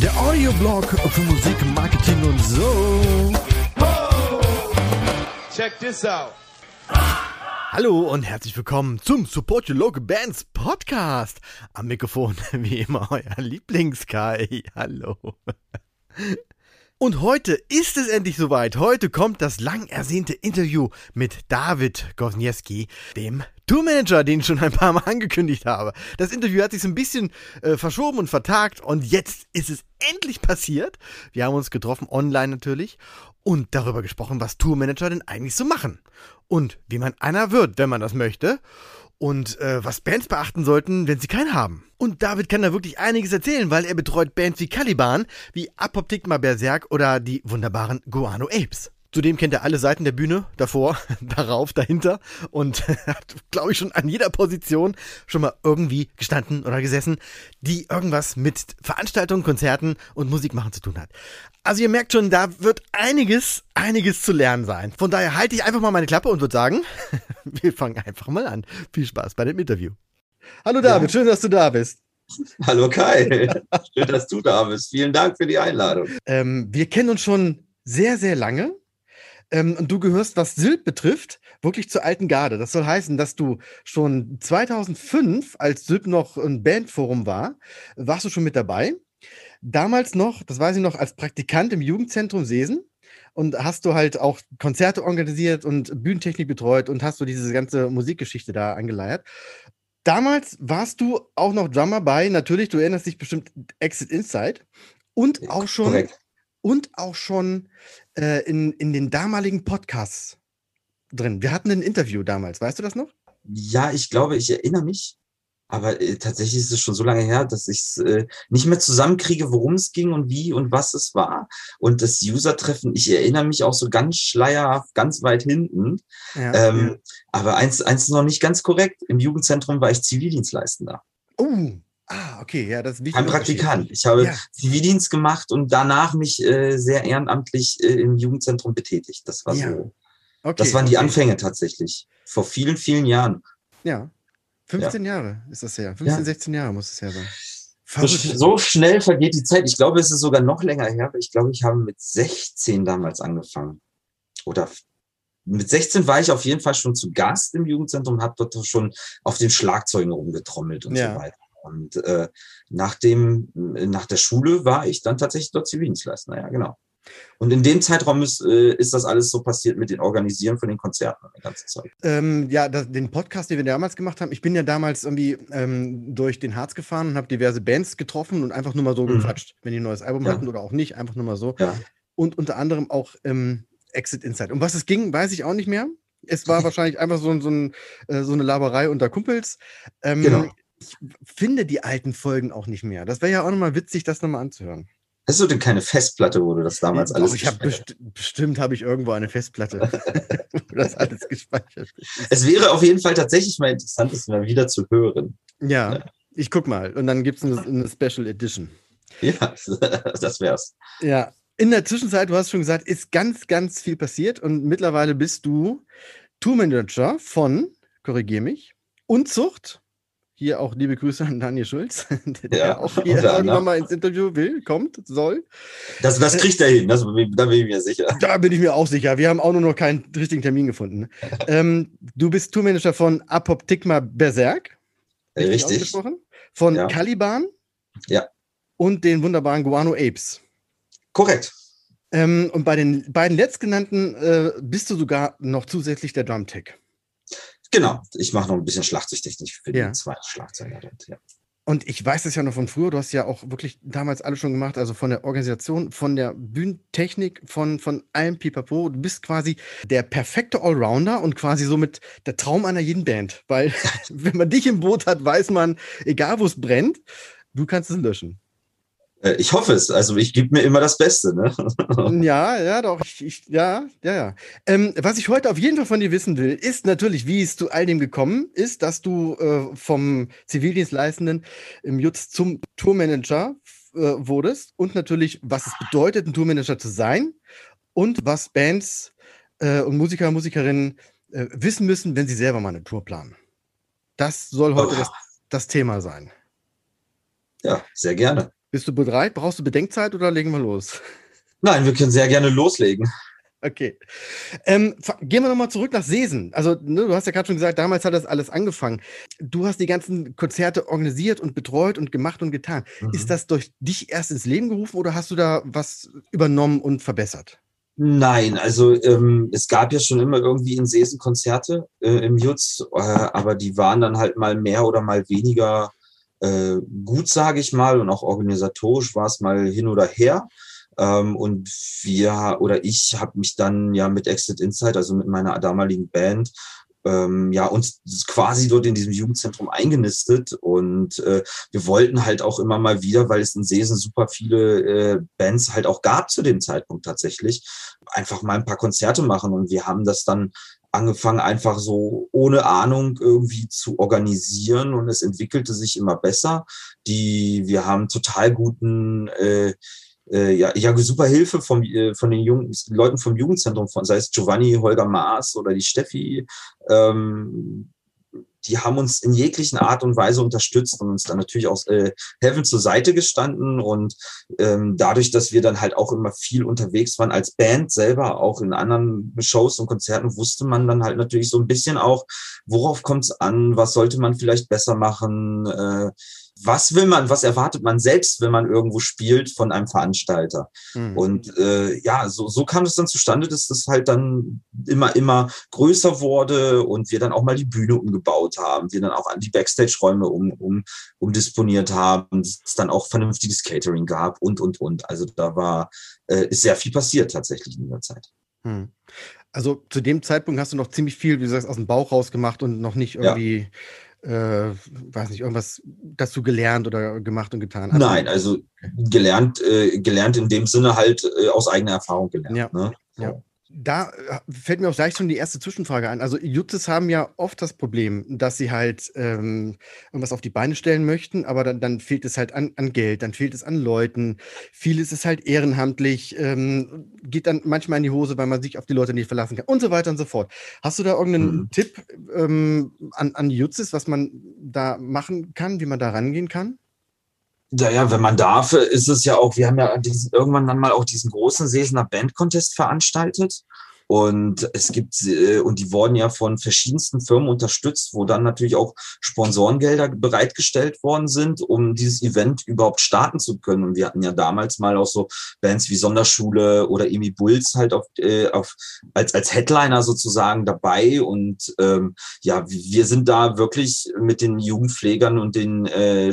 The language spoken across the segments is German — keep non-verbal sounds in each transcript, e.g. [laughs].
Der Audioblog für Musik, Marketing und so. Check this out. Hallo und herzlich willkommen zum Support Your Local Bands Podcast. Am Mikrofon [laughs] wie immer euer Lieblings-Kai. Hallo. Und heute ist es endlich soweit. Heute kommt das lang ersehnte Interview mit David Gosniewski, dem Tourmanager, den ich schon ein paar Mal [laughs] angekündigt habe. Das Interview hat sich so ein bisschen äh, verschoben und vertagt und jetzt ist es endlich passiert. Wir haben uns getroffen, online natürlich, und darüber gesprochen, was Tourmanager denn eigentlich so machen. Und wie man einer wird, wenn man das möchte und äh, was Bands beachten sollten, wenn sie keinen haben. Und David kann da wirklich einiges erzählen, weil er betreut Bands wie Caliban, wie Apoptigma Berserk oder die wunderbaren Guano Apes. Zudem kennt er alle Seiten der Bühne, davor, [laughs] darauf, dahinter und [laughs] hat, glaube ich, schon an jeder Position schon mal irgendwie gestanden oder gesessen, die irgendwas mit Veranstaltungen, Konzerten und Musik machen zu tun hat. Also ihr merkt schon, da wird einiges, einiges zu lernen sein. Von daher halte ich einfach mal meine Klappe und würde sagen, [laughs] wir fangen einfach mal an. Viel Spaß bei dem Interview. Hallo David, ja. schön, dass du da bist. Hallo Kai, schön, dass du da bist. Vielen Dank für die Einladung. Ähm, wir kennen uns schon sehr, sehr lange. Ähm, und du gehörst, was Sylt betrifft, wirklich zur alten Garde. Das soll heißen, dass du schon 2005, als Sylt noch ein Bandforum war, warst du schon mit dabei. Damals noch, das weiß ich noch, als Praktikant im Jugendzentrum Sesen und hast du halt auch Konzerte organisiert und Bühnentechnik betreut und hast du diese ganze Musikgeschichte da angeleiert. Damals warst du auch noch Drummer bei, natürlich, du erinnerst dich bestimmt Exit Inside und auch schon Korrekt. und auch schon äh, in, in den damaligen Podcasts drin. Wir hatten ein Interview damals, weißt du das noch? Ja, ich glaube, ich erinnere mich. Aber äh, tatsächlich ist es schon so lange her, dass ich es äh, nicht mehr zusammenkriege, worum es ging und wie und was es war. Und das User-Treffen, ich erinnere mich auch so ganz schleierhaft, ganz weit hinten. Ja, ähm, ja. Aber eins, eins ist noch nicht ganz korrekt. Im Jugendzentrum war ich Zivildienstleistender. Oh, Ah, okay, ja, das ist Ein Praktikant. Ich habe ja. Zivildienst gemacht und danach mich äh, sehr ehrenamtlich äh, im Jugendzentrum betätigt. Das war ja. so. Okay, das waren die okay. Anfänge tatsächlich. Vor vielen, vielen Jahren. Ja. 15 ja. Jahre ist das her. 15, 16 Jahre muss es her sein. So, so, schnell vergeht die Zeit. Ich glaube, es ist sogar noch länger her. Ich glaube, ich habe mit 16 damals angefangen. Oder mit 16 war ich auf jeden Fall schon zu Gast im Jugendzentrum, habe dort schon auf den Schlagzeugen rumgetrommelt und ja. so weiter. Und äh, nach, dem, nach der Schule war ich dann tatsächlich dort Zivildienstleister. Ja, genau. Und in dem Zeitraum ist, äh, ist das alles so passiert mit dem Organisieren von den Konzerten die ganze Zeit. Ähm, ja, das, den Podcast, den wir damals gemacht haben, ich bin ja damals irgendwie ähm, durch den Harz gefahren und habe diverse Bands getroffen und einfach nur mal so mhm. gequatscht, wenn die ein neues Album ja. hatten oder auch nicht, einfach nur mal so. Ja. Und unter anderem auch ähm, Exit Inside. Um was es ging, weiß ich auch nicht mehr. Es war wahrscheinlich einfach so, so, ein, äh, so eine Laberei unter Kumpels. Ähm, genau ich finde die alten Folgen auch nicht mehr. Das wäre ja auch nochmal witzig, das nochmal anzuhören. Hast du denn keine Festplatte, wo du das damals alles ich habe best bestimmt habe ich irgendwo eine Festplatte, [laughs] wo das alles gespeichert ist. Es wäre auf jeden Fall tatsächlich mal interessant, das mal wieder zu hören. Ja, ja. ich guck mal. Und dann gibt es eine, eine Special Edition. Ja, [laughs] das wär's. Ja, in der Zwischenzeit, du hast schon gesagt, ist ganz, ganz viel passiert und mittlerweile bist du Tourmanager von, korrigier mich, Unzucht hier auch liebe Grüße an Daniel Schulz, [laughs] der ja, auch hier irgendwann mal ins Interview will, kommt, soll. Das, das kriegt er hin, das, da bin ich mir sicher. Da bin ich mir auch sicher. Wir haben auch nur noch keinen richtigen Termin gefunden. [laughs] ähm, du bist Tourmanager von Apoptigma Berserk. Richtig. Von ja. Caliban. Ja. Und den wunderbaren Guano Apes. Korrekt. Ähm, und bei den beiden letztgenannten äh, bist du sogar noch zusätzlich der Drumtech. Genau, ich mache noch ein bisschen Schlagzeugtechnik für ja. den zweiten Schlagzeuger. Ja. Und ich weiß es ja noch von früher, du hast ja auch wirklich damals alles schon gemacht, also von der Organisation, von der Bühnentechnik, von, von allem Pipapo. Du bist quasi der perfekte Allrounder und quasi somit der Traum einer jeden Band. Weil, [laughs] wenn man dich im Boot hat, weiß man, egal wo es brennt, du kannst es löschen. Äh, ich hoffe es. Also ich gebe mir immer das Beste. Ne? [laughs] Ja, ja, doch. Ich, ich, ja, ja, ja. Ähm, was ich heute auf jeden Fall von dir wissen will, ist natürlich, wie es zu all dem gekommen ist, dass du äh, vom Zivildienstleistenden im Jutz zum Tourmanager äh, wurdest und natürlich, was es bedeutet, ein Tourmanager zu sein und was Bands äh, und Musiker, Musikerinnen äh, wissen müssen, wenn sie selber mal eine Tour planen? Das soll heute oh. das, das Thema sein. Ja, sehr gerne. Bist du bereit? Brauchst du Bedenkzeit oder legen wir los? Nein, wir können sehr gerne loslegen. Okay. Ähm, gehen wir nochmal zurück nach Sesen. Also, ne, du hast ja gerade schon gesagt, damals hat das alles angefangen. Du hast die ganzen Konzerte organisiert und betreut und gemacht und getan. Mhm. Ist das durch dich erst ins Leben gerufen oder hast du da was übernommen und verbessert? Nein, also ähm, es gab ja schon immer irgendwie in Sesen Konzerte äh, im Jutz, äh, aber die waren dann halt mal mehr oder mal weniger äh, gut, sage ich mal, und auch organisatorisch war es mal hin oder her. Ähm, und wir oder ich habe mich dann ja mit Exit Insight, also mit meiner damaligen Band, ähm, ja, uns quasi dort in diesem Jugendzentrum eingenistet und äh, wir wollten halt auch immer mal wieder, weil es in Seesen super viele äh, Bands halt auch gab zu dem Zeitpunkt tatsächlich, einfach mal ein paar Konzerte machen und wir haben das dann angefangen, einfach so ohne Ahnung irgendwie zu organisieren und es entwickelte sich immer besser. Die, wir haben total guten äh, äh, ja, ich habe super Hilfe vom, äh, von den jungen Leuten vom Jugendzentrum, von, sei es Giovanni, Holger Maas oder die Steffi. Ähm, die haben uns in jeglichen Art und Weise unterstützt und uns dann natürlich auch äh, helfen zur Seite gestanden. Und ähm, dadurch, dass wir dann halt auch immer viel unterwegs waren als Band selber, auch in anderen Shows und Konzerten, wusste man dann halt natürlich so ein bisschen auch, worauf kommt es an, was sollte man vielleicht besser machen. Äh, was will man, was erwartet man selbst, wenn man irgendwo spielt von einem Veranstalter? Mhm. Und äh, ja, so, so kam es dann zustande, dass das halt dann immer, immer größer wurde und wir dann auch mal die Bühne umgebaut haben, wir dann auch die Backstage-Räume um, um, umdisponiert haben, es dann auch vernünftiges Catering gab und, und, und. Also da war, äh, ist sehr viel passiert tatsächlich in dieser Zeit. Mhm. Also zu dem Zeitpunkt hast du noch ziemlich viel, wie du sagst, aus dem Bauch rausgemacht und noch nicht irgendwie... Ja äh, weiß nicht, irgendwas dazu gelernt oder gemacht und getan? Also, Nein, also gelernt, äh, gelernt in dem Sinne halt äh, aus eigener Erfahrung gelernt. Ja. Ne? Ja. Da äh, fällt mir auch gleich schon die erste Zwischenfrage ein. Also Jutzes haben ja oft das Problem, dass sie halt ähm, irgendwas auf die Beine stellen möchten, aber dann, dann fehlt es halt an, an, Geld, dann fehlt es an Leuten. Vieles ist halt ehrenamtlich, ähm, geht dann manchmal in die Hose, weil man sich auf die Leute nicht verlassen kann und so weiter und so fort. Hast du da irgendeinen mhm. Tipp ähm, an, an Jutzes, was man da machen kann, wie man da rangehen kann? Naja, wenn man darf, ist es ja auch, wir haben ja diesen, irgendwann dann mal auch diesen großen Sesener Band Contest veranstaltet. Und es gibt, äh, und die wurden ja von verschiedensten Firmen unterstützt, wo dann natürlich auch Sponsorengelder bereitgestellt worden sind, um dieses Event überhaupt starten zu können. Und wir hatten ja damals mal auch so Bands wie Sonderschule oder Emi Bulls halt auf, äh, auf, als, als Headliner sozusagen dabei. Und ähm, ja, wir sind da wirklich mit den Jugendpflegern und den, äh,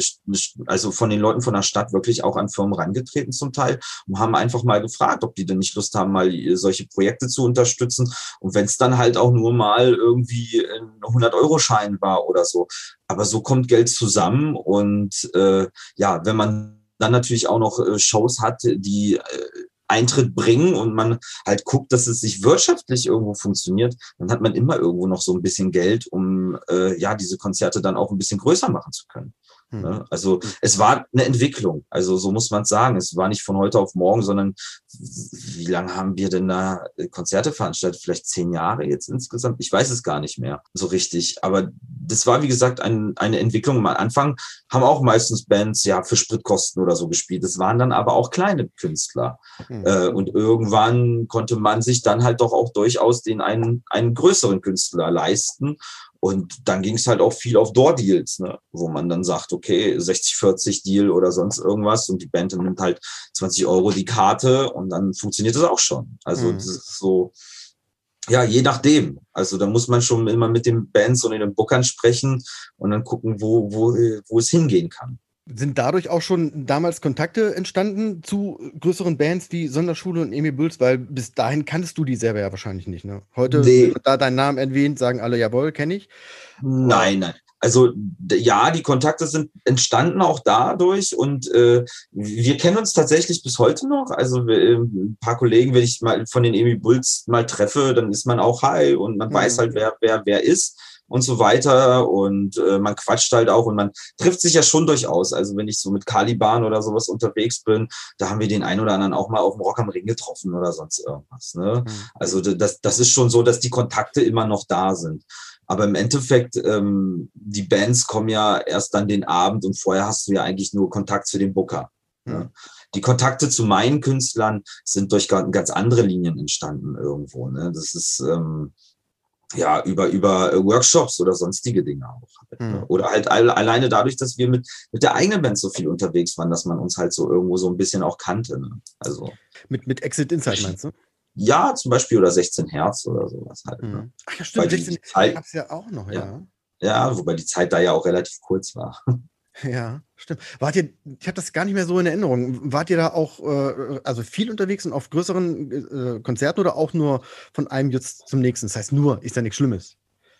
also von den Leuten von der Stadt wirklich auch an Firmen rangetreten zum Teil und haben einfach mal gefragt, ob die denn nicht Lust haben, mal solche Projekte zu unterstützen unterstützen. Und wenn es dann halt auch nur mal irgendwie ein 100-Euro-Schein war oder so. Aber so kommt Geld zusammen und äh, ja, wenn man dann natürlich auch noch äh, Shows hat, die äh, Eintritt bringen und man halt guckt, dass es sich wirtschaftlich irgendwo funktioniert, dann hat man immer irgendwo noch so ein bisschen Geld, um äh, ja diese Konzerte dann auch ein bisschen größer machen zu können. Ne? Also es war eine Entwicklung. Also so muss man es sagen. Es war nicht von heute auf morgen, sondern wie lange haben wir denn da Konzerte veranstaltet? Vielleicht zehn Jahre jetzt insgesamt? Ich weiß es gar nicht mehr so richtig. Aber das war, wie gesagt, ein, eine Entwicklung. Am Anfang haben auch meistens Bands ja für Spritkosten oder so gespielt. Das waren dann aber auch kleine Künstler. Mhm. Äh, und irgendwann konnte man sich dann halt doch auch durchaus den einen, einen größeren Künstler leisten. Und dann ging es halt auch viel auf Door-Deals, ne? wo man dann sagt, okay, 60-40 Deal oder sonst irgendwas und die Band nimmt halt 20 Euro die Karte und dann funktioniert das auch schon. Also mhm. das ist so, ja, je nachdem. Also da muss man schon immer mit den Bands und den Bookern sprechen und dann gucken, wo, wo, wo es hingehen kann. Sind dadurch auch schon damals Kontakte entstanden zu größeren Bands wie Sonderschule und Emil Bulls? Weil bis dahin kanntest du die selber ja wahrscheinlich nicht. Ne? Heute, nee. da deinen Namen erwähnt, sagen alle, jawohl, kenne ich. Nein, nein. Also ja, die Kontakte sind entstanden auch dadurch und äh, wir kennen uns tatsächlich bis heute noch. Also äh, ein paar Kollegen, wenn ich mal von den Emil Bulls mal treffe, dann ist man auch hi und man mhm. weiß halt, wer, wer, wer ist. Und so weiter. Und äh, man quatscht halt auch und man trifft sich ja schon durchaus. Also wenn ich so mit Caliban oder sowas unterwegs bin, da haben wir den einen oder anderen auch mal auf dem Rock am Ring getroffen oder sonst irgendwas. Ne? Mhm. Also das, das ist schon so, dass die Kontakte immer noch da sind. Aber im Endeffekt, ähm, die Bands kommen ja erst dann den Abend und vorher hast du ja eigentlich nur Kontakt zu dem Booker. Mhm. Ne? Die Kontakte zu meinen Künstlern sind durch ganz andere Linien entstanden irgendwo. Ne? Das ist ähm, ja über, über Workshops oder sonstige Dinge auch. Halt, mhm. Oder halt alleine dadurch, dass wir mit, mit der eigenen Band so viel unterwegs waren, dass man uns halt so irgendwo so ein bisschen auch kannte. Ne? Also mit, mit Exit Insight meinst du? Ja, zum Beispiel oder 16 Hertz oder sowas halt. Ne? Mhm. Ach ja, stimmt, 16 Hertz gab es ja auch noch, ja. ja. Ja, wobei die Zeit da ja auch relativ kurz war. Ja, stimmt. Wart ihr, ich habe das gar nicht mehr so in Erinnerung. Wart ihr da auch äh, also viel unterwegs und auf größeren äh, Konzerten oder auch nur von einem jetzt zum nächsten? Das heißt, nur ist ja nichts Schlimmes.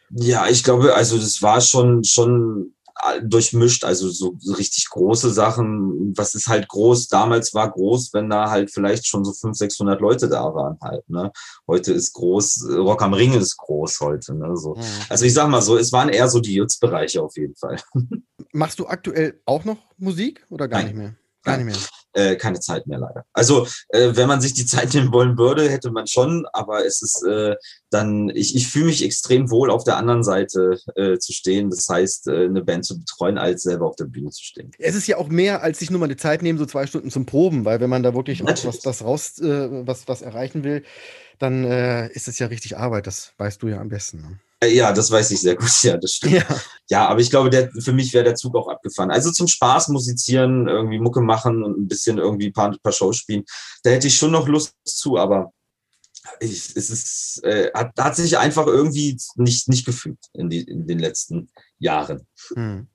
Ja, ich glaube, also das war schon, schon durchmischt, also so, so richtig große Sachen. Was ist halt groß? Damals war groß, wenn da halt vielleicht schon so 500, 600 Leute da waren halt. Ne? Heute ist groß, Rock am Ring ist groß heute. Ne? So. Mhm. Also ich sag mal so, es waren eher so die Jutz-Bereiche auf jeden Fall. [laughs] Machst du aktuell auch noch Musik oder gar Nein. nicht mehr? Gar nicht mehr. Äh, keine Zeit mehr leider. Also, äh, wenn man sich die [laughs] Zeit nehmen wollen würde, hätte man schon, aber es ist äh, dann, ich, ich fühle mich extrem wohl, auf der anderen Seite äh, zu stehen. Das heißt, äh, eine Band zu betreuen, als selber auf der Bühne zu stehen. Es ist ja auch mehr, als sich nur mal die Zeit nehmen, so zwei Stunden zum Proben, weil wenn man da wirklich was, das raus, äh, was, was erreichen will, dann ist es ja richtig Arbeit. Das weißt du ja am besten. Ne? Äh, ja, das weiß ich sehr gut. [laughs] Ja, das stimmt. Ja, ja aber ich glaube, der, für mich wäre der Zug auch abgefahren. Also zum Spaß musizieren, irgendwie Mucke machen und ein bisschen irgendwie ein paar, paar Shows spielen, da hätte ich schon noch Lust zu, aber ich, es ist, äh, hat, hat sich einfach irgendwie nicht, nicht gefügt in, die, in den letzten Jahren. Hm.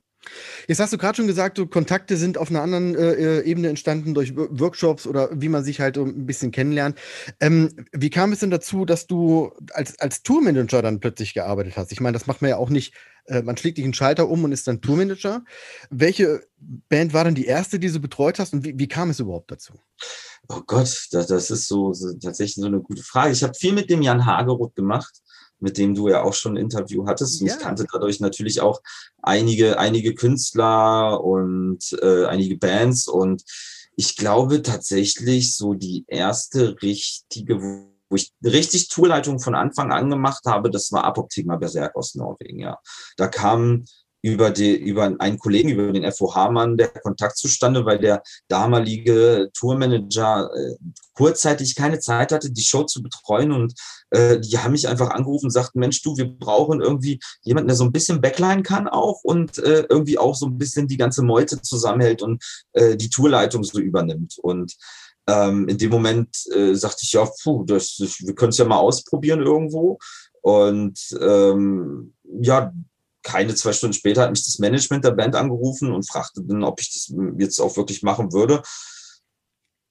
Jetzt hast du gerade schon gesagt, so Kontakte sind auf einer anderen äh, äh Ebene entstanden durch Workshops oder wie man sich halt ein bisschen kennenlernt. Ähm, wie kam es denn dazu, dass du als, als Tourmanager dann plötzlich gearbeitet hast? Ich meine, das macht man ja auch nicht, äh, man schlägt dich einen Schalter um und ist dann Tourmanager. Welche Band war dann die erste, die du betreut hast und wie, wie kam es überhaupt dazu? Oh Gott, das, das ist so, so, tatsächlich so eine gute Frage. Ich habe viel mit dem Jan Hageroth gemacht mit dem du ja auch schon ein Interview hattest. Und ja. ich kannte dadurch natürlich auch einige, einige Künstler und äh, einige Bands. Und ich glaube tatsächlich so die erste richtige, wo ich richtig Tourleitung von Anfang an gemacht habe, das war Apoptigma Berserk aus Norwegen, ja. Da kam über, die, über einen Kollegen, über den FOH-Mann, der Kontakt zustande, weil der damalige Tourmanager äh, kurzzeitig keine Zeit hatte, die Show zu betreuen und äh, die haben mich einfach angerufen und sagten, Mensch, du, wir brauchen irgendwie jemanden, der so ein bisschen Backline kann auch und äh, irgendwie auch so ein bisschen die ganze Meute zusammenhält und äh, die Tourleitung so übernimmt und ähm, in dem Moment äh, sagte ich, ja, puh, das, wir können es ja mal ausprobieren irgendwo. Und ähm, ja, keine zwei Stunden später hat mich das Management der Band angerufen und fragte dann, ob ich das jetzt auch wirklich machen würde.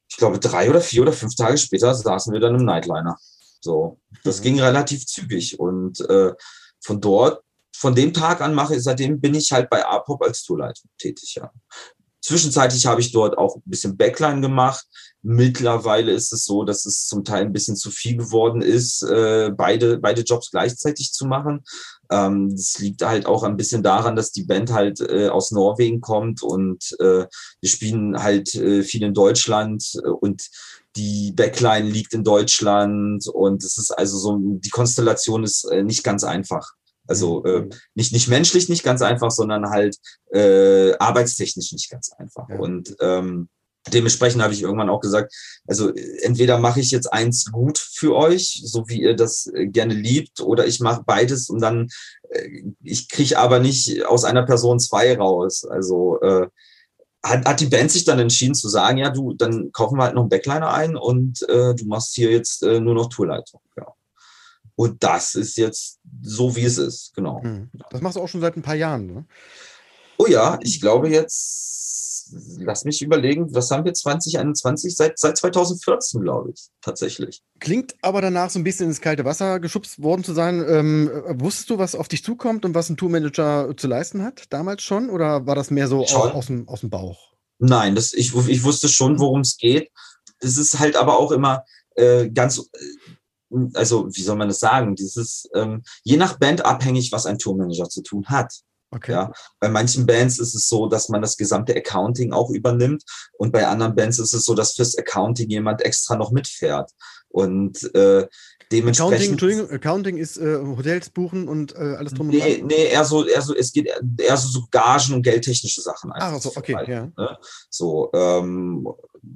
Ich glaube, drei oder vier oder fünf Tage später saßen wir dann im Nightliner. So, das mhm. ging relativ zügig und äh, von dort, von dem Tag an mache ich, seitdem bin ich halt bei APOP als Tourleiter tätig, ja. Zwischenzeitlich habe ich dort auch ein bisschen Backline gemacht. Mittlerweile ist es so, dass es zum Teil ein bisschen zu viel geworden ist, äh, beide, beide Jobs gleichzeitig zu machen. Ähm, das liegt halt auch ein bisschen daran, dass die Band halt äh, aus Norwegen kommt und äh, wir spielen halt äh, viel in Deutschland äh, und die Backline liegt in Deutschland und es ist also so, die Konstellation ist äh, nicht ganz einfach. Also mhm. äh, nicht, nicht menschlich nicht ganz einfach, sondern halt äh, arbeitstechnisch nicht ganz einfach. Ja. Und ähm, dementsprechend habe ich irgendwann auch gesagt, also entweder mache ich jetzt eins gut für euch, so wie ihr das äh, gerne liebt, oder ich mache beides und dann, äh, ich kriege aber nicht aus einer Person zwei raus. Also äh, hat, hat die Band sich dann entschieden zu sagen, ja, du, dann kaufen wir halt noch einen Backliner ein und äh, du machst hier jetzt äh, nur noch Tourleitung. Ja. Und das ist jetzt so, wie es ist, genau. Hm. Das machst du auch schon seit ein paar Jahren, ne? Oh ja, ich glaube jetzt, lass mich überlegen, was haben wir 2021? Seit, seit 2014, glaube ich, tatsächlich. Klingt aber danach so ein bisschen ins kalte Wasser geschubst worden zu sein. Ähm, wusstest du, was auf dich zukommt und was ein Tourmanager zu leisten hat, damals schon? Oder war das mehr so aus, aus, dem, aus dem Bauch? Nein, das, ich, ich wusste schon, worum es geht. Es ist halt aber auch immer äh, ganz also wie soll man das sagen, dieses, ähm, je nach Band abhängig, was ein Tourmanager zu tun hat. Okay. Ja, bei manchen Bands ist es so, dass man das gesamte Accounting auch übernimmt und bei anderen Bands ist es so, dass fürs Accounting jemand extra noch mitfährt. Und äh, dementsprechend. Accounting, Entschuldigung, Accounting ist äh, Hotels buchen und äh, alles drum nee, und dran? Nee, eher so, eher so, es geht eher so, so Gagen und geldtechnische Sachen. Ach so, okay, ja. Ne? So, ähm,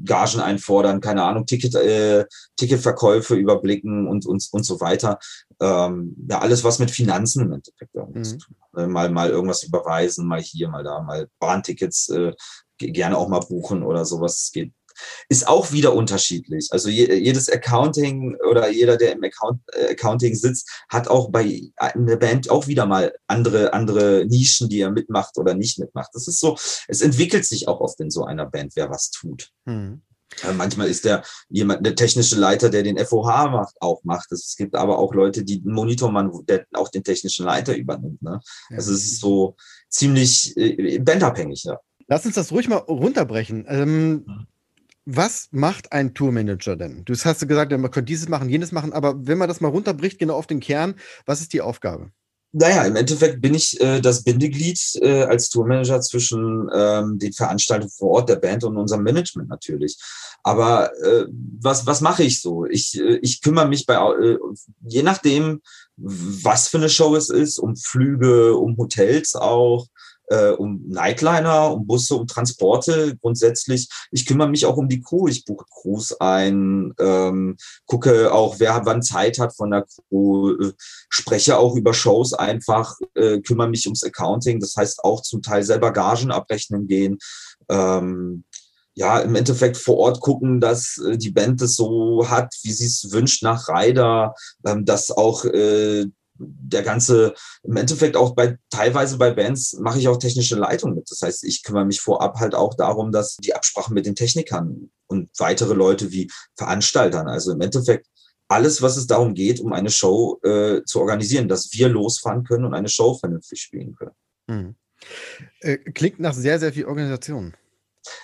Gagen einfordern, keine Ahnung, Ticket, äh, Ticketverkäufe überblicken und, und, und so weiter. Ähm, ja, alles, was mit Finanzen im Endeffekt mhm. zu tun hat. Ne? Mal, mal irgendwas überweisen, mal hier, mal da, mal Bahntickets äh, gerne auch mal buchen oder sowas. Es geht ist auch wieder unterschiedlich. Also jedes Accounting oder jeder, der im Account, äh, Accounting sitzt, hat auch bei einer Band auch wieder mal andere, andere Nischen, die er mitmacht oder nicht mitmacht. Das ist so, es entwickelt sich auch oft in so einer Band, wer was tut. Hm. Manchmal ist der jemand, der technische Leiter, der den FOH macht, auch macht. Es gibt aber auch Leute, die einen Monitormann, der auch den technischen Leiter übernimmt. Ne? Ja. Also es ist so ziemlich äh, bandabhängig, ja. Lass uns das ruhig mal runterbrechen. Ähm, mhm was macht ein Tourmanager denn? Du hast gesagt, man könnte dieses machen, jenes machen, aber wenn man das mal runterbricht, genau auf den Kern, was ist die Aufgabe? Naja, im Endeffekt bin ich äh, das Bindeglied äh, als Tourmanager zwischen ähm, den Veranstaltungen vor Ort der Band und unserem Management natürlich. Aber äh, was, was mache ich so? Ich, äh, ich kümmere mich bei, äh, je nachdem, was für eine Show es ist, um Flüge, um Hotels auch, äh, um Nightliner, um Busse, um Transporte grundsätzlich. Ich kümmere mich auch um die Crew. Ich buche Crews ein, ähm, gucke auch, wer wann Zeit hat von der Crew, äh, spreche auch über Shows einfach, äh, kümmere mich ums Accounting. Das heißt auch zum Teil selber Gagen abrechnen gehen. Ähm, ja, im Endeffekt vor Ort gucken, dass äh, die Band es so hat, wie sie es wünscht nach Rider, ähm, dass auch äh, der ganze, im Endeffekt auch bei, teilweise bei Bands mache ich auch technische Leitung mit. Das heißt, ich kümmere mich vorab halt auch darum, dass die Absprachen mit den Technikern und weitere Leute wie Veranstaltern, also im Endeffekt alles, was es darum geht, um eine Show äh, zu organisieren, dass wir losfahren können und eine Show vernünftig spielen können. Hm. Äh, klingt nach sehr, sehr viel Organisation.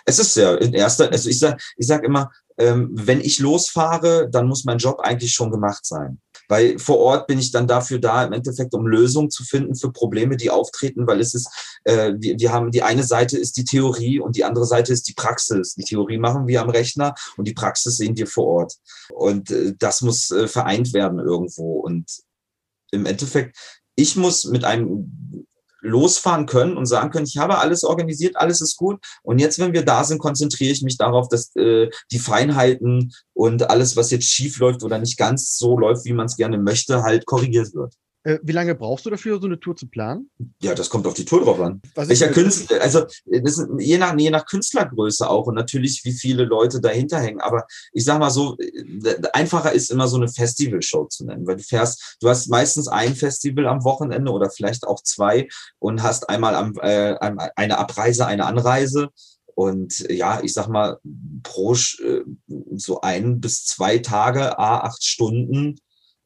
Es ist sehr, in erster, also ich sage ich sag immer, ähm, wenn ich losfahre, dann muss mein Job eigentlich schon gemacht sein. Weil vor Ort bin ich dann dafür da, im Endeffekt, um Lösungen zu finden für Probleme, die auftreten, weil es ist, äh, wir, wir haben, die eine Seite ist die Theorie und die andere Seite ist die Praxis. Die Theorie machen wir am Rechner und die Praxis sehen wir vor Ort. Und äh, das muss äh, vereint werden irgendwo. Und im Endeffekt, ich muss mit einem losfahren können und sagen können, ich habe alles organisiert, alles ist gut. Und jetzt, wenn wir da sind, konzentriere ich mich darauf, dass äh, die Feinheiten und alles, was jetzt schief läuft oder nicht ganz so läuft, wie man es gerne möchte, halt korrigiert wird. Äh, wie lange brauchst du dafür, so eine Tour zu planen? Ja, das kommt auf die Tour drauf an. Welcher Künstler, also das ist je nach, je nach Künstlergröße auch und natürlich, wie viele Leute dahinter hängen. Aber ich sag mal so, äh, einfacher ist immer so eine Festivalshow zu nennen, weil du fährst, du hast meistens ein Festival am Wochenende oder vielleicht auch zwei und hast einmal am, äh, eine Abreise, eine Anreise. Und ja, ich sag mal, pro äh, so ein bis zwei Tage, a acht Stunden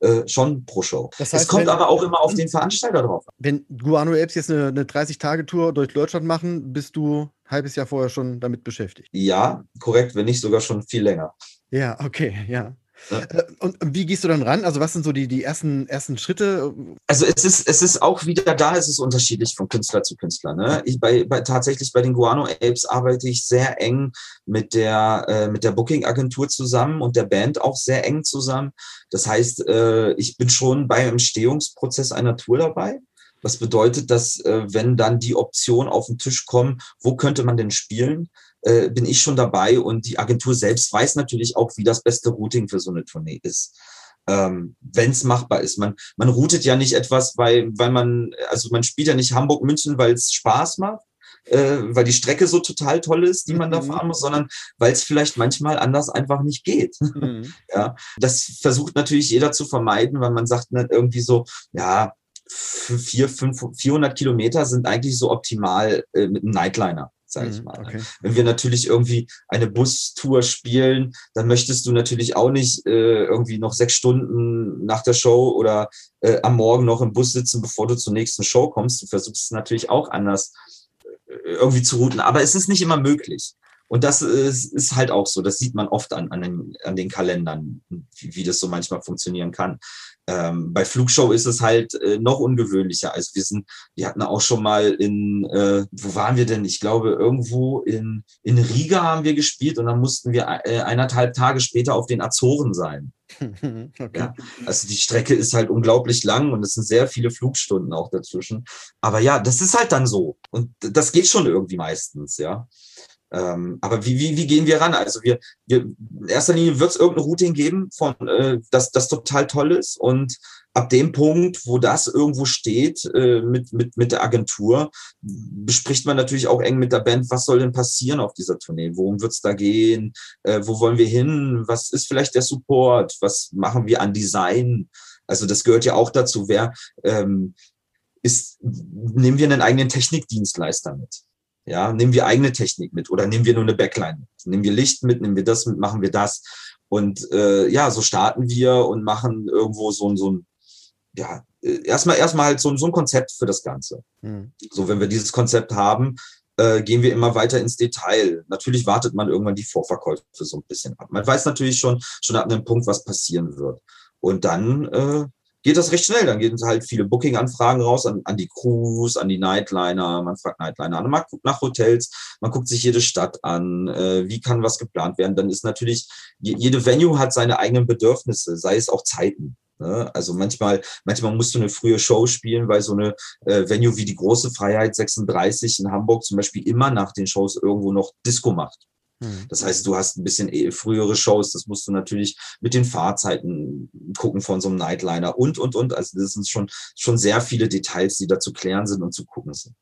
äh, schon pro Show. Das heißt, es kommt wenn, aber auch immer auf den Veranstalter drauf. Wenn Guano Apes jetzt eine, eine 30-Tage-Tour durch Deutschland machen, bist du ein halbes Jahr vorher schon damit beschäftigt. Ja, korrekt, wenn nicht sogar schon viel länger. Ja, okay, ja. Ja. Äh, und wie gehst du dann ran? Also, was sind so die, die ersten, ersten Schritte? Also, es ist, es ist auch wieder da, es ist unterschiedlich von Künstler zu Künstler. Ne? Ich bei, bei, tatsächlich bei den Guano Apes arbeite ich sehr eng mit der, äh, mit der Booking-Agentur zusammen und der Band auch sehr eng zusammen. Das heißt, äh, ich bin schon beim Entstehungsprozess einer Tour dabei. Was bedeutet, dass äh, wenn dann die Optionen auf den Tisch kommen, wo könnte man denn spielen, äh, bin ich schon dabei und die Agentur selbst weiß natürlich auch, wie das beste Routing für so eine Tournee ist. Ähm, wenn es machbar ist. Man, man routet ja nicht etwas, weil, weil man, also man spielt ja nicht Hamburg, München, weil es Spaß macht, äh, weil die Strecke so total toll ist, die man mhm. da fahren muss, sondern weil es vielleicht manchmal anders einfach nicht geht. [laughs] Mhm. ja, das versucht natürlich jeder zu vermeiden, weil man sagt dann irgendwie so, ja, vier, fünf, 400 Kilometer sind eigentlich so optimal äh, mit einem Nightliner sage ich mhm, mal. Okay. Wenn wir natürlich irgendwie eine Bustour spielen, dann möchtest du natürlich auch nicht äh, irgendwie noch sechs Stunden nach der Show oder äh, am Morgen noch im Bus sitzen, bevor du zur nächsten Show kommst. Du versuchst es natürlich auch anders äh, irgendwie zu routen, aber es ist nicht immer möglich. Und das ist, ist halt auch so, das sieht man oft an, an, den, an den Kalendern, wie, wie das so manchmal funktionieren kann. Ähm, bei Flugshow ist es halt äh, noch ungewöhnlicher. Also wir sind, wir hatten auch schon mal in, äh, wo waren wir denn? Ich glaube, irgendwo in, in Riga haben wir gespielt und dann mussten wir äh, eineinhalb Tage später auf den Azoren sein. [laughs] okay. ja, also die Strecke ist halt unglaublich lang und es sind sehr viele Flugstunden auch dazwischen. Aber ja, das ist halt dann so. Und das geht schon irgendwie meistens, ja. Ähm, aber wie, wie, wie gehen wir ran? Also wir, wir in erster Linie wird es irgendein Routing geben, von äh, das, das total toll ist. Und ab dem Punkt, wo das irgendwo steht äh, mit, mit, mit der Agentur, bespricht man natürlich auch eng mit der Band, was soll denn passieren auf dieser Tournee? Worum wird es da gehen? Äh, wo wollen wir hin? Was ist vielleicht der Support? Was machen wir an Design? Also das gehört ja auch dazu. Wer ähm, ist, nehmen wir einen eigenen Technikdienstleister mit? Ja, nehmen wir eigene Technik mit oder nehmen wir nur eine Backline mit? Nehmen wir Licht mit, nehmen wir das mit, machen wir das. Und äh, ja, so starten wir und machen irgendwo so, so ein, ja, äh, erstmal erstmal halt so, so ein Konzept für das Ganze. Mhm. So, wenn wir dieses Konzept haben, äh, gehen wir immer weiter ins Detail. Natürlich wartet man irgendwann die Vorverkäufe so ein bisschen ab. Man weiß natürlich schon, schon ab einem Punkt, was passieren wird. Und dann äh, geht das recht schnell. Dann gehen halt viele Booking-Anfragen raus an, an die Crews, an die Nightliner. Man fragt Nightliner an, man guckt nach Hotels, man guckt sich jede Stadt an, äh, wie kann was geplant werden. Dann ist natürlich, jede Venue hat seine eigenen Bedürfnisse, sei es auch Zeiten. Ne? Also manchmal, manchmal musst du eine frühe Show spielen, weil so eine äh, Venue wie die Große Freiheit 36 in Hamburg zum Beispiel immer nach den Shows irgendwo noch Disco macht. Hm. Das heißt, du hast ein bisschen eh frühere Shows, das musst du natürlich mit den Fahrzeiten gucken von so einem Nightliner und, und, und. Also das sind schon, schon sehr viele Details, die da zu klären sind und zu gucken sind.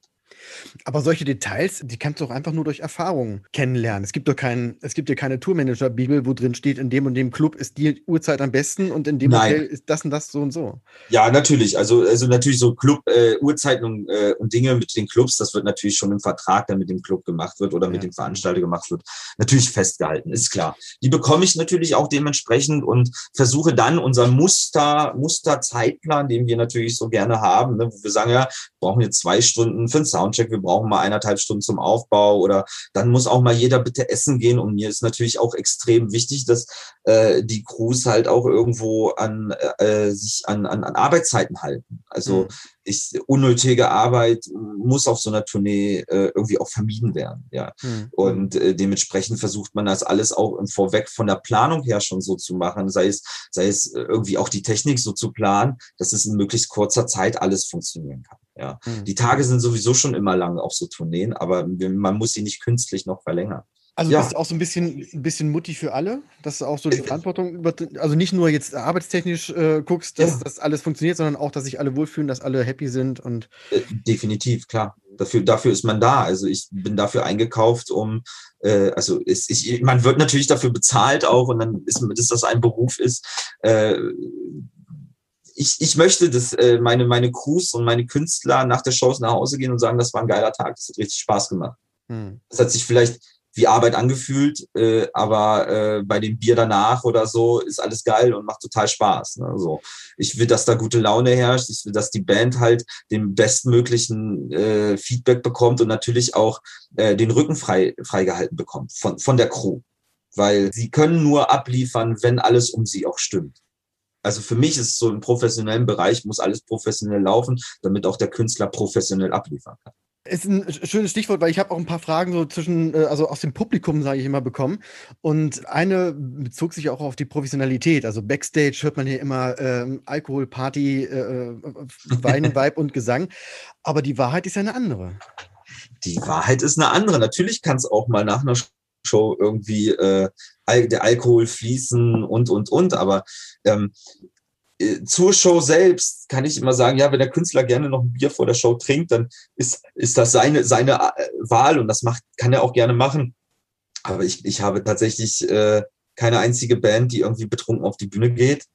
Aber solche Details, die kannst du auch einfach nur durch Erfahrung kennenlernen. Es gibt doch kein, es gibt ja keine Tourmanager-Bibel, wo drin steht, in dem und dem Club ist die Uhrzeit am besten und in dem Nein. Hotel ist das und das so und so. Ja, natürlich. Also, also natürlich so Club-Uhrzeiten äh, und, äh, und Dinge mit den Clubs, das wird natürlich schon im Vertrag, der mit dem Club gemacht wird oder ja. mit dem Veranstalter gemacht wird, natürlich festgehalten, ist klar. Die bekomme ich natürlich auch dementsprechend und versuche dann unseren Muster, Musterzeitplan, den wir natürlich so gerne haben, ne, wo wir sagen, ja, brauchen jetzt zwei Stunden für einen Soundcheck, wir brauchen mal eineinhalb Stunden zum Aufbau oder dann muss auch mal jeder bitte essen gehen. Und mir ist natürlich auch extrem wichtig, dass äh, die Crews halt auch irgendwo an äh, sich an, an, an Arbeitszeiten halten. Also mhm ich, unnötige Arbeit muss auf so einer Tournee äh, irgendwie auch vermieden werden. Ja. Mhm. Und äh, dementsprechend versucht man das alles auch im Vorweg von der Planung her schon so zu machen, sei es, sei es irgendwie auch die Technik so zu planen, dass es in möglichst kurzer Zeit alles funktionieren kann. Ja. Mhm. Die Tage sind sowieso schon immer lang auf so Tourneen, aber man muss sie nicht künstlich noch verlängern. Also ja. bist auch so ein bisschen, ein bisschen Mutti für alle, dass du auch so die äh, Verantwortung über, also nicht nur jetzt arbeitstechnisch äh, guckst, dass ja. das alles funktioniert, sondern auch, dass sich alle wohlfühlen, dass alle happy sind und äh, definitiv klar. Dafür, dafür ist man da. Also ich bin dafür eingekauft, um äh, also ist, ich, man wird natürlich dafür bezahlt auch und dann ist, dass das ein Beruf ist. Äh, ich, ich möchte, dass äh, meine, meine Crews und meine Künstler nach der Shows nach Hause gehen und sagen, das war ein geiler Tag, das hat richtig Spaß gemacht. Hm. Das hat sich vielleicht wie Arbeit angefühlt, äh, aber äh, bei dem Bier danach oder so ist alles geil und macht total Spaß. Ne? So, ich will, dass da gute Laune herrscht, ich will, dass die Band halt den bestmöglichen äh, Feedback bekommt und natürlich auch äh, den Rücken frei freigehalten bekommt von von der Crew, weil sie können nur abliefern, wenn alles um sie auch stimmt. Also für mich ist es so im professionellen Bereich muss alles professionell laufen, damit auch der Künstler professionell abliefern kann. Ist ein schönes Stichwort, weil ich habe auch ein paar Fragen so zwischen, äh, also aus dem Publikum, sage ich immer, bekommen. Und eine bezog sich auch auf die Professionalität. Also Backstage hört man hier immer ähm, Alkohol, Party, äh, äh [laughs] Wein, Vibe und Gesang. Aber die Wahrheit ist ja eine andere. Die Wahrheit ist eine andere. Natürlich kann es auch mal nach einer Show irgendwie äh, der Alkohol fließen und, und, und. Aber ähm, äh, zur Show selbst kann ich immer sagen, ja, wenn der Künstler gerne noch ein Bier vor der Show trinkt, dann ist, ist das seine, seine äh, Wahl und das macht, kann er auch gerne machen. Aber ich, ich habe tatsächlich äh, keine einzige Band, die irgendwie betrunken auf die Bühne geht.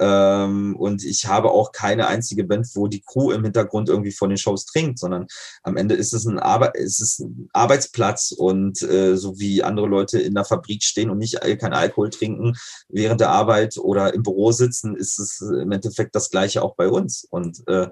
Ähm, und ich habe auch keine einzige Band, wo die Crew im Hintergrund irgendwie von den Shows trinkt, sondern am Ende ist es ein, Arbe ist es ein Arbeitsplatz und äh, so wie andere Leute in der Fabrik stehen und nicht kein Alkohol trinken während der Arbeit oder im Büro sitzen, ist es im Endeffekt das Gleiche auch bei uns. Und äh,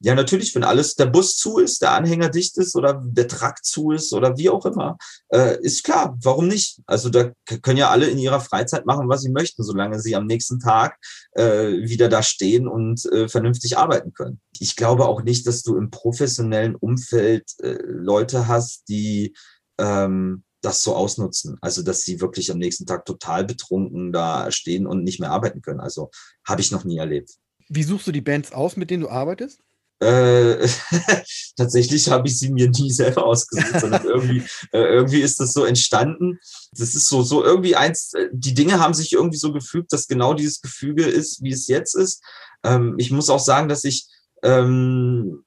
ja, natürlich, wenn alles, der Bus zu ist, der Anhänger dicht ist oder der Trakt zu ist oder wie auch immer, äh, ist klar, warum nicht? Also da können ja alle in ihrer Freizeit machen, was sie möchten, solange sie am nächsten Tag äh, wieder da stehen und äh, vernünftig arbeiten können. Ich glaube auch nicht, dass du im professionellen Umfeld äh, Leute hast, die ähm, das so ausnutzen. Also, dass sie wirklich am nächsten Tag total betrunken da stehen und nicht mehr arbeiten können. Also, habe ich noch nie erlebt. Wie suchst du die Bands aus, mit denen du arbeitest? Äh, [laughs] tatsächlich habe ich sie mir nie selber ausgesucht, sondern [laughs] irgendwie, äh, irgendwie ist das so entstanden. Das ist so, so irgendwie eins, äh, die Dinge haben sich irgendwie so gefügt, dass genau dieses Gefüge ist, wie es jetzt ist. Ähm, ich muss auch sagen, dass ich ähm,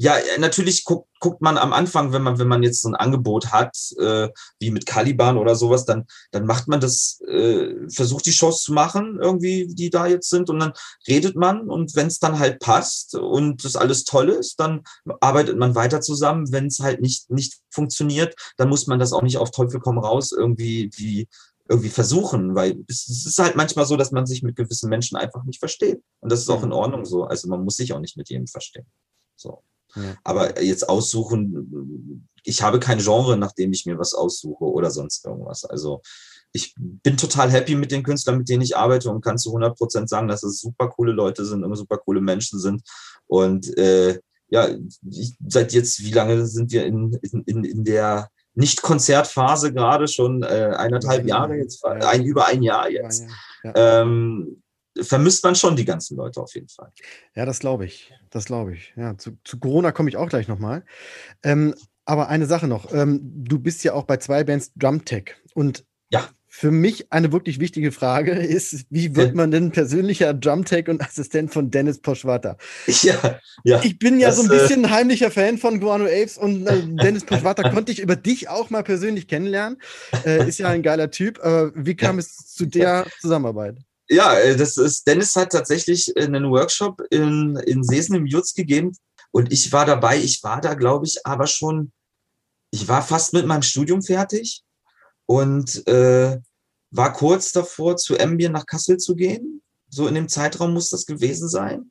ja, natürlich guckt, guckt man am Anfang, wenn man, wenn man jetzt so ein Angebot hat, äh, wie mit Caliban oder sowas, dann, dann macht man das, äh, versucht die Shows zu machen, irgendwie, die da jetzt sind, und dann redet man und wenn es dann halt passt und das alles toll ist, dann arbeitet man weiter zusammen. Wenn es halt nicht, nicht funktioniert, dann muss man das auch nicht auf Teufel komm raus irgendwie wie irgendwie versuchen, weil es, es ist halt manchmal so, dass man sich mit gewissen Menschen einfach nicht versteht. Und das ist auch in Ordnung so. Also man muss sich auch nicht mit jedem verstehen. So. Aber jetzt aussuchen, ich habe kein Genre, nach dem ich mir was aussuche oder sonst irgendwas. Also ich bin total happy mit den Künstlern, mit denen ich arbeite und kann zu 100 Prozent sagen, dass es super coole Leute sind, immer super coole Menschen sind. Und äh, ja, ich, seit jetzt, wie lange sind wir in, in, in der Nicht-Konzertphase gerade schon? Äh, eineinhalb Jahre jetzt, ein, über ein Jahr jetzt. Ähm, vermisst man schon die ganzen Leute auf jeden Fall. Ja, das glaube ich. Das glaube ich. Ja, zu, zu Corona komme ich auch gleich nochmal. Ähm, aber eine Sache noch. Ähm, du bist ja auch bei zwei Bands Drumtech. Und ja. für mich eine wirklich wichtige Frage [laughs] ist, wie wird man denn persönlicher Drumtech und Assistent von Dennis Poschwata? Ja, ja. Ich bin ja das, so ein äh, bisschen ein heimlicher Fan von Guano Apes und äh, [laughs] Dennis Poschwata konnte ich über dich auch mal persönlich kennenlernen. Äh, ist ja ein geiler Typ. Aber wie kam es zu der Zusammenarbeit? Ja, äh, das ist, Dennis hat tatsächlich einen Workshop in, in Sesen im Jutz gegeben und ich war dabei. Ich war da, glaube ich, aber schon, ich war fast mit meinem Studium fertig und äh, war kurz davor, zu Ambien nach Kassel zu gehen. So in dem Zeitraum muss das gewesen sein.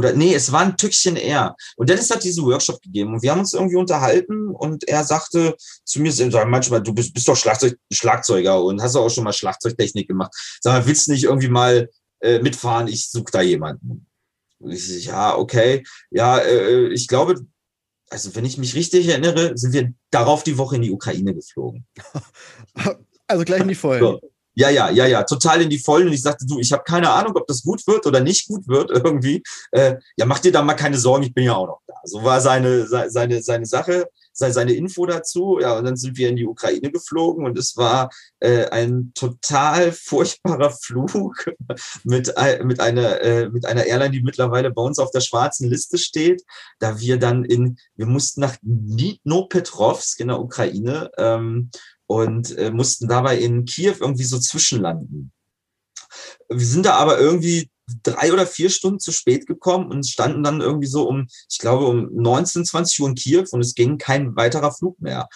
Oder nee, es war ein Tückchen eher. Und Dennis hat diesen Workshop gegeben und wir haben uns irgendwie unterhalten und er sagte zu mir manchmal, du bist, bist doch Schlagzeug, Schlagzeuger und hast auch schon mal Schlagzeugtechnik gemacht. Sag mal, willst du nicht irgendwie mal äh, mitfahren? Ich suche da jemanden. Und ich sag, ja, okay. Ja, äh, ich glaube, also wenn ich mich richtig erinnere, sind wir darauf die Woche in die Ukraine geflogen. [laughs] Also gleich in die Vollen. So. Ja, ja, ja, ja, total in die Vollen. Und ich sagte, du, ich habe keine Ahnung, ob das gut wird oder nicht gut wird [laughs] irgendwie. Äh, ja, mach dir da mal keine Sorgen, ich bin ja auch noch da. So war seine, seine, seine Sache, seine Info dazu. Ja, und dann sind wir in die Ukraine geflogen und es war äh, ein total [laughs] furchtbarer Flug [laughs] mit, mit, einer, äh, mit einer Airline, die mittlerweile bei uns auf der schwarzen Liste steht, da wir dann in, wir mussten nach Dnipropetrovsk in der Ukraine ähm, und äh, mussten dabei in Kiew irgendwie so zwischenlanden. Wir sind da aber irgendwie drei oder vier Stunden zu spät gekommen und standen dann irgendwie so um, ich glaube, um 19, 20 Uhr in Kiew und es ging kein weiterer Flug mehr.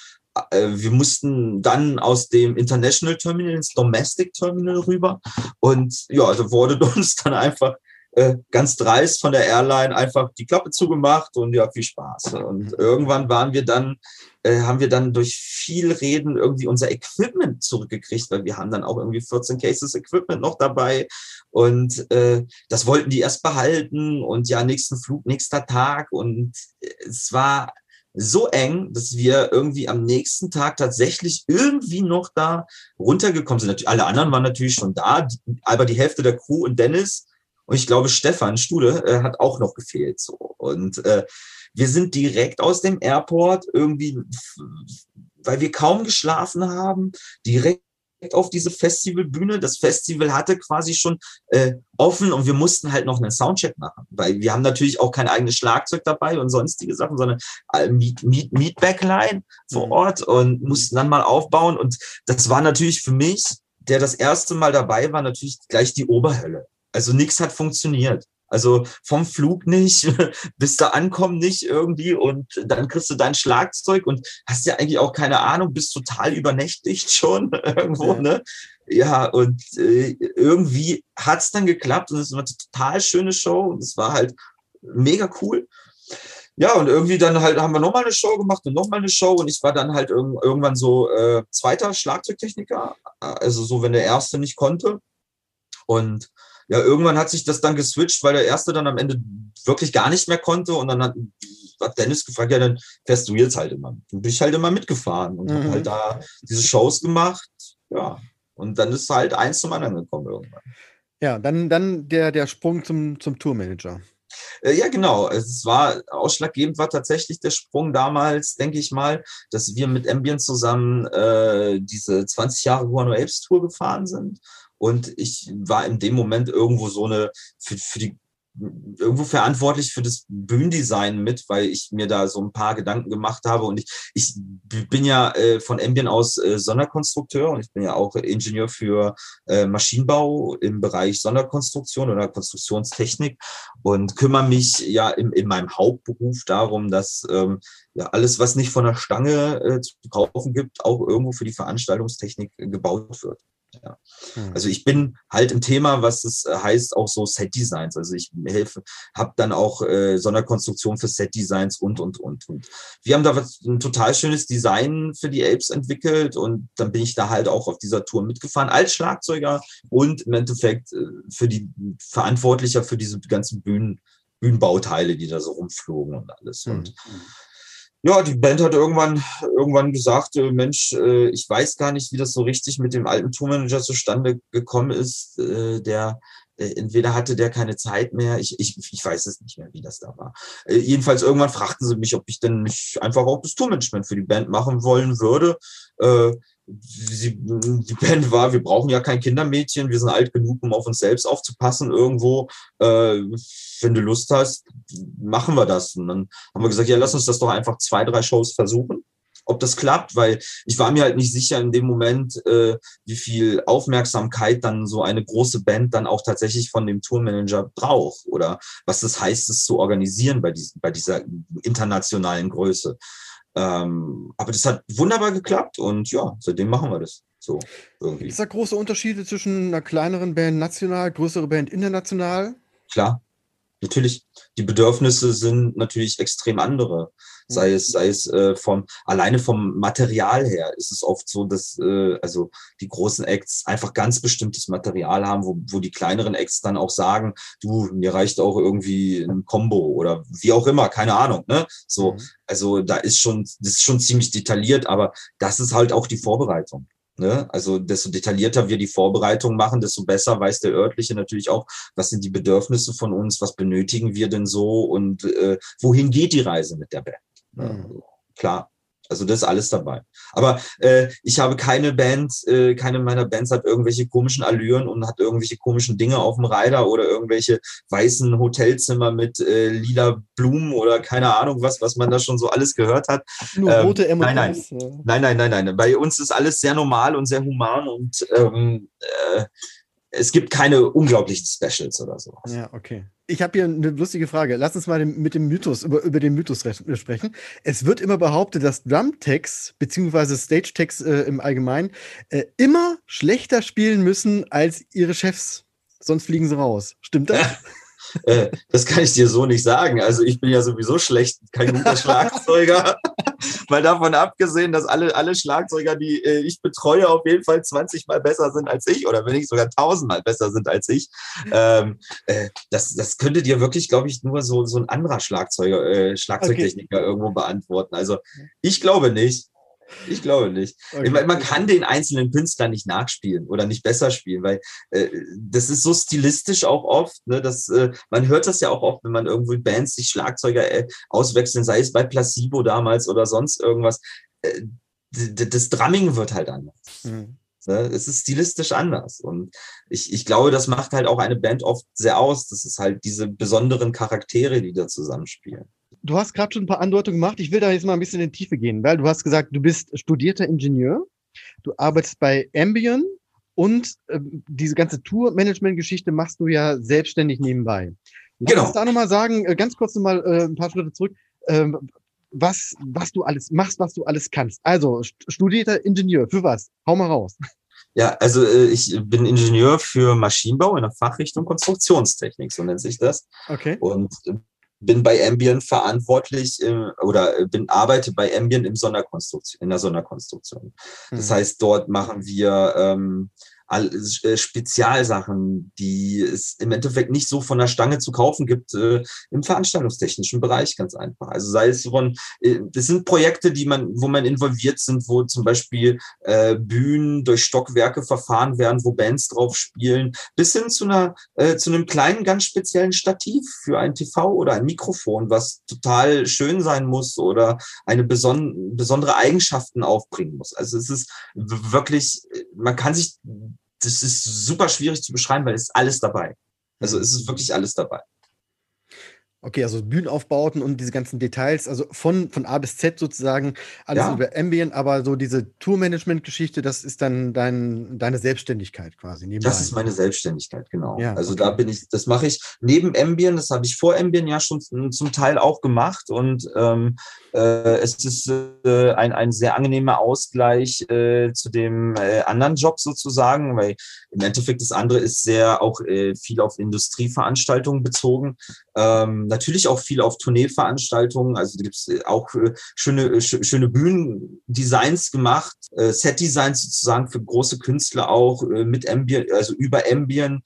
Äh, wir mussten dann aus dem International Terminal ins Domestic Terminal rüber und ja, da wurde [laughs] uns dann einfach äh, ganz dreist von der Airline einfach die Klappe zugemacht und ja, viel Spaß. Und irgendwann waren wir dann, äh, haben wir dann durch viel Reden irgendwie unser Equipment zurückgekriegt, weil wir haben dann auch irgendwie 14 Cases Equipment noch dabei. Und äh, das wollten die erst behalten und ja, nächsten Flug, nächster Tag. Und es war so eng, dass wir irgendwie am nächsten Tag tatsächlich irgendwie noch da runtergekommen sind. Alle anderen waren natürlich schon da, aber die Hälfte der Crew und Dennis und ich glaube, Stefan Stude äh, hat auch noch gefehlt. So. Und äh, wir sind direkt aus dem Airport irgendwie, weil wir kaum geschlafen haben, direkt auf diese Festivalbühne. Das Festival hatte quasi schon äh, offen und wir mussten halt noch einen Soundcheck machen, weil wir haben natürlich auch kein eigenes Schlagzeug dabei und sonstige Sachen, sondern äh, Meet, Meet, Meet Backline vor mhm. Ort und mussten dann mal aufbauen. Und das war natürlich für mich, der das erste Mal dabei war, natürlich gleich die Oberhölle Also nichts hat funktioniert. Also vom Flug nicht, [laughs] bis da ankommen nicht irgendwie und dann kriegst du dein Schlagzeug und hast ja eigentlich auch keine Ahnung, bist total übernächtigt [laughs] schon irgendwo, ja. ne? Ja, und äh, irgendwie hat's dann geklappt und es war eine total schöne Show und es war halt mega cool. Ja, und irgendwie dann halt haben wir nochmal eine Show gemacht und nochmal eine Show und ich war dann halt irg irgendwann so äh, zweiter Schlagzeugtechniker, also so, wenn der erste nicht konnte. Und ja, irgendwann hat sich das dann geswitcht, weil der erste dann am Ende wirklich gar nicht mehr konnte und dann hat, hat Dennis gefragt, ja, dann fährst du jetzt halt immer. Und bin ich halt immer mitgefahren und mhm. habe halt da diese Shows gemacht, ja. Und dann ist halt eins zum anderen gekommen irgendwann. Ja, dann, dann der, der Sprung zum, zum Tourmanager. Äh, ja, genau. Es war ausschlaggebend war tatsächlich der Sprung damals, denke ich mal, dass wir mit Ambient zusammen äh, diese 20 Jahre Guano Apes Tour gefahren sind. Und ich war in dem Moment irgendwo so eine, für, für die irgendwo verantwortlich für das Bühnendesign mit, weil ich mir da so ein paar Gedanken gemacht habe und ich, ich bin ja äh, von Ambien aus äh, Sonderkonstrukteur und ich bin ja auch Ingenieur für äh, Maschinenbau im Bereich Sonderkonstruktion oder Konstruktionstechnik und kümmere mich ja in, in meinem Hauptberuf darum, dass ähm, ja alles, was nicht von der Stange äh, zu kaufen gibt, auch irgendwo für die Veranstaltungstechnik gebaut wird. Ja. Hm. Also ich bin halt im Thema, was es äh, heißt, auch so Set Designs. Also ich helfe, habe dann auch äh, Sonderkonstruktion für Set Designs und und und und. Wir haben da was, ein total schönes Design für die Apes entwickelt und dann bin ich da halt auch auf dieser Tour mitgefahren als Schlagzeuger und im Endeffekt äh, für die Verantwortlicher für diese ganzen Bühnen Bühnenbauteile, die da so rumflogen und alles. Hm. Und hm ja, die Band hat irgendwann, irgendwann gesagt, äh, Mensch, äh, ich weiß gar nicht, wie das so richtig mit dem alten Tourmanager zustande gekommen ist. Äh, der, äh, entweder hatte der keine Zeit mehr, ich, ich, ich weiß es nicht mehr, wie das da war. Äh, jedenfalls irgendwann fragten sie mich, ob ich denn nicht einfach auch das Tourmanagement für die Band machen wollen würde. Sie, die Band war, wir brauchen ja kein Kindermädchen, wir sind alt genug, um auf uns selbst aufzupassen irgendwo. Äh, wenn du Lust hast, machen wir das. Und dann haben wir gesagt, ja, lass uns das doch einfach zwei, drei Shows versuchen, ob das klappt, weil ich war mir halt nicht sicher in dem Moment, äh, wie viel Aufmerksamkeit dann so eine große Band dann auch tatsächlich von dem Tourmanager braucht oder was das heißt, es zu organisieren bei, diesen, bei dieser internationalen Größe. Ähm, aber das hat wunderbar geklappt und ja, seitdem machen wir das. So, irgendwie. Gibt es da große Unterschiede zwischen einer kleineren Band national, größere Band international? Klar, natürlich. Die Bedürfnisse sind natürlich extrem andere. Sei es, sei es äh, vom, alleine vom Material her ist es oft so, dass äh, also die großen Acts einfach ganz bestimmtes Material haben, wo, wo die kleineren Acts dann auch sagen, du, mir reicht auch irgendwie ein Combo oder wie auch immer, keine Ahnung. Ne? So, mhm. also da ist schon, das ist schon ziemlich detailliert, aber das ist halt auch die Vorbereitung. Ne? Also desto detaillierter wir die Vorbereitung machen, desto besser weiß der örtliche natürlich auch, was sind die Bedürfnisse von uns, was benötigen wir denn so und äh, wohin geht die Reise mit der Band. Mhm. Klar. Also das ist alles dabei. Aber äh, ich habe keine Band, äh, keine meiner Bands hat irgendwelche komischen Allüren und hat irgendwelche komischen Dinge auf dem Reiter oder irgendwelche weißen Hotelzimmer mit äh, lila Blumen oder keine Ahnung was, was man da schon so alles gehört hat. Nur ähm, rote M nein, nein, nein, nein, nein, nein. Bei uns ist alles sehr normal und sehr human und ähm, äh, es gibt keine unglaublichen Specials oder so. Ja, okay. Ich habe hier eine lustige Frage. Lass uns mal mit dem Mythos, über, über den Mythos sprechen. Es wird immer behauptet, dass Drum-Tags beziehungsweise Stage-Tags äh, im Allgemeinen äh, immer schlechter spielen müssen als ihre Chefs. Sonst fliegen sie raus. Stimmt das? [laughs] Äh, das kann ich dir so nicht sagen. Also ich bin ja sowieso schlecht, kein guter [laughs] Schlagzeuger. Mal davon abgesehen, dass alle, alle Schlagzeuger, die äh, ich betreue, auf jeden Fall 20 Mal besser sind als ich oder wenn nicht sogar 1000 Mal besser sind als ich. Ähm, äh, das, das könnte dir wirklich, glaube ich, nur so, so ein anderer Schlagzeuger, äh, Schlagzeugtechniker okay. irgendwo beantworten. Also ich glaube nicht. Ich glaube nicht. Okay. Man kann den einzelnen Künstler nicht nachspielen oder nicht besser spielen, weil äh, das ist so stilistisch auch oft. Ne, dass, äh, man hört das ja auch oft, wenn man irgendwo Bands sich Schlagzeuger äh, auswechseln, sei es bei Placebo damals oder sonst irgendwas. Äh, das Drumming wird halt anders. Mhm. Ne, es ist stilistisch anders. Und ich, ich glaube, das macht halt auch eine Band oft sehr aus. Das ist halt diese besonderen Charaktere, die da zusammenspielen du hast gerade schon ein paar Andeutungen gemacht. Ich will da jetzt mal ein bisschen in die Tiefe gehen, weil du hast gesagt, du bist studierter Ingenieur, du arbeitest bei Ambien und äh, diese ganze Tour-Management-Geschichte machst du ja selbstständig nebenbei. Lass Genau. uns da nochmal sagen, äh, ganz kurz nochmal äh, ein paar Schritte zurück, ähm, was, was du alles machst, was du alles kannst. Also, st- studierter Ingenieur, für was? Hau mal raus. Ja, also äh, ich bin Ingenieur für Maschinenbau in der Fachrichtung Konstruktionstechnik, so nennt sich das. Okay. Und äh, bin bei Ambient verantwortlich äh, oder äh, bin arbeite bei Ambient im Sonderkonstruktion, in der Sonderkonstruktion. Das Hm. heißt, dort machen wir ähm, äh, Spezialsachen, die es im Endeffekt nicht so von der Stange zu kaufen gibt äh, im veranstaltungstechnischen Bereich, ganz einfach. Also sei es von, äh, das sind Projekte, die man, wo man involviert sind, wo zum Beispiel äh, Bühnen durch Stockwerke verfahren werden, wo Bands drauf spielen, bis hin zu einer, äh, zu einem kleinen, ganz speziellen Stativ für ein TV oder ein Mikrofon, was total schön sein muss oder eine beson besondere Eigenschaften aufbringen muss. Also es ist wirklich, man kann sich, das ist super schwierig zu beschreiben, weil es ist alles dabei. Also es ist wirklich alles dabei. Okay, also Bühnenaufbauten und diese ganzen Details, also von, von A bis Z sozusagen, alles Ja. über Ambient, aber so diese Tourmanagement-Geschichte, das ist dann dein, deine Selbstständigkeit quasi. Nebenbei. Das ist meine Selbstständigkeit, genau. Ja, also okay. da bin ich, das mache ich neben Ambient, das habe ich vor Ambient ja schon zum- Teil auch gemacht und ähm, äh, es ist äh, ein, ein sehr angenehmer Ausgleich äh, zu dem äh, anderen Job sozusagen, weil im Endeffekt das andere ist sehr auch äh, viel auf Industrieveranstaltungen bezogen. Ähm, natürlich auch viel auf Tourneeveranstaltungen. Also da gibt's äh, auch äh, schöne, äh, sch schöne Bühnendesigns gemacht, äh, Set-Designs sozusagen für große Künstler auch äh, mit Ambient, also über Ambient.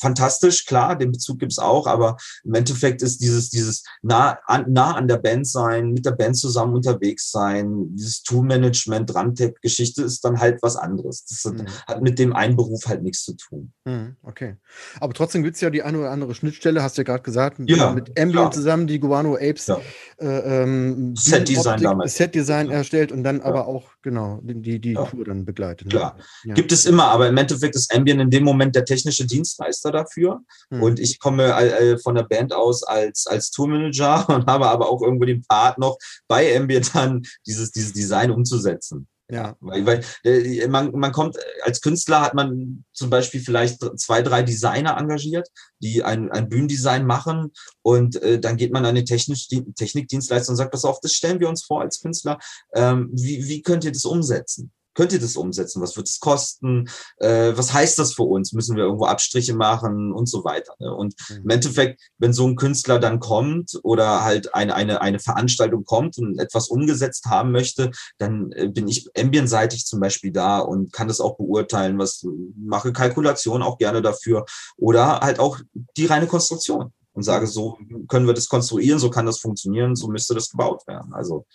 Fantastisch, klar, den Bezug gibt's auch, aber im Endeffekt ist dieses, dieses nah an, nah an der Band sein, mit der Band zusammen unterwegs sein, dieses Tool-Management, Randtech-Geschichte ist dann halt was anderes. Das hat, Hm. hat mit dem einen Beruf halt nichts zu tun. Hm, Okay. Aber trotzdem gibt es ja die eine oder andere Schnittstelle, hast du ja gerade gesagt, mit- Ja, mit Ambient klar. zusammen, die Guano Apes Ja. äh, ähm, Set-Design damals. Set-Design Ja. erstellt und dann aber auch, genau, die, die. Tour dann begleitet. ne? Klar. Ja. Gibt es immer, aber im Endeffekt ist Ambient in dem Moment der technische Dienstleister dafür. Hm. Und ich komme äh, von der Band aus als, als Tourmanager [laughs] und habe aber auch irgendwo den Part noch bei Ambient dann dieses, dieses Design umzusetzen. ja. Weil, weil äh, man, man kommt, äh, als Künstler hat man zum Beispiel vielleicht zwei, drei Designer engagiert, die ein, ein Bühnendesign machen und äh, dann geht man an den Technisch, die Technikdienstleister und sagt, pass auf, das stellen wir uns vor als Künstler, ähm, wie, wie könnt ihr das umsetzen? Könnt ihr das umsetzen? Was wird es kosten? Äh, was heißt das für uns? Müssen wir irgendwo Abstriche machen und so weiter? Ne? Und Mhm. im Endeffekt, wenn so ein Künstler dann kommt oder halt eine, eine, eine Veranstaltung kommt und etwas umgesetzt haben möchte, dann äh, bin ich ambientseitig zum Beispiel da und kann das auch beurteilen, was mache Kalkulation auch gerne dafür oder halt auch die reine Konstruktion und sage, so können wir das konstruieren, so kann das funktionieren, so müsste das gebaut werden. Also.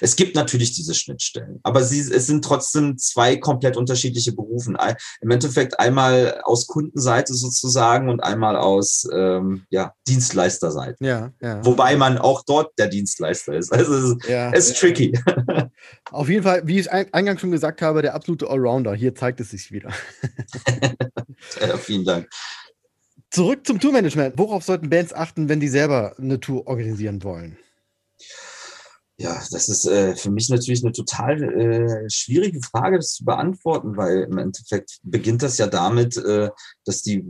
Es gibt natürlich diese Schnittstellen, aber sie, es sind trotzdem zwei komplett unterschiedliche Berufen. Ein- Im Endeffekt einmal aus Kundenseite sozusagen und einmal aus ähm, ja, Dienstleisterseite. Ja, ja. Wobei man auch dort der Dienstleister ist. Also es ist, ja. es ist tricky. [laughs] Auf jeden Fall, wie ich ein- eingangs schon gesagt habe, der absolute Allrounder. Hier zeigt es sich wieder. [laughs] Vielen Dank. Zurück zum Tourmanagement. Worauf sollten Bands achten, wenn die selber eine Tour organisieren wollen? Ja, das ist äh, für mich natürlich eine total äh, schwierige Frage, das zu beantworten, weil im Endeffekt beginnt das ja damit, äh, dass die,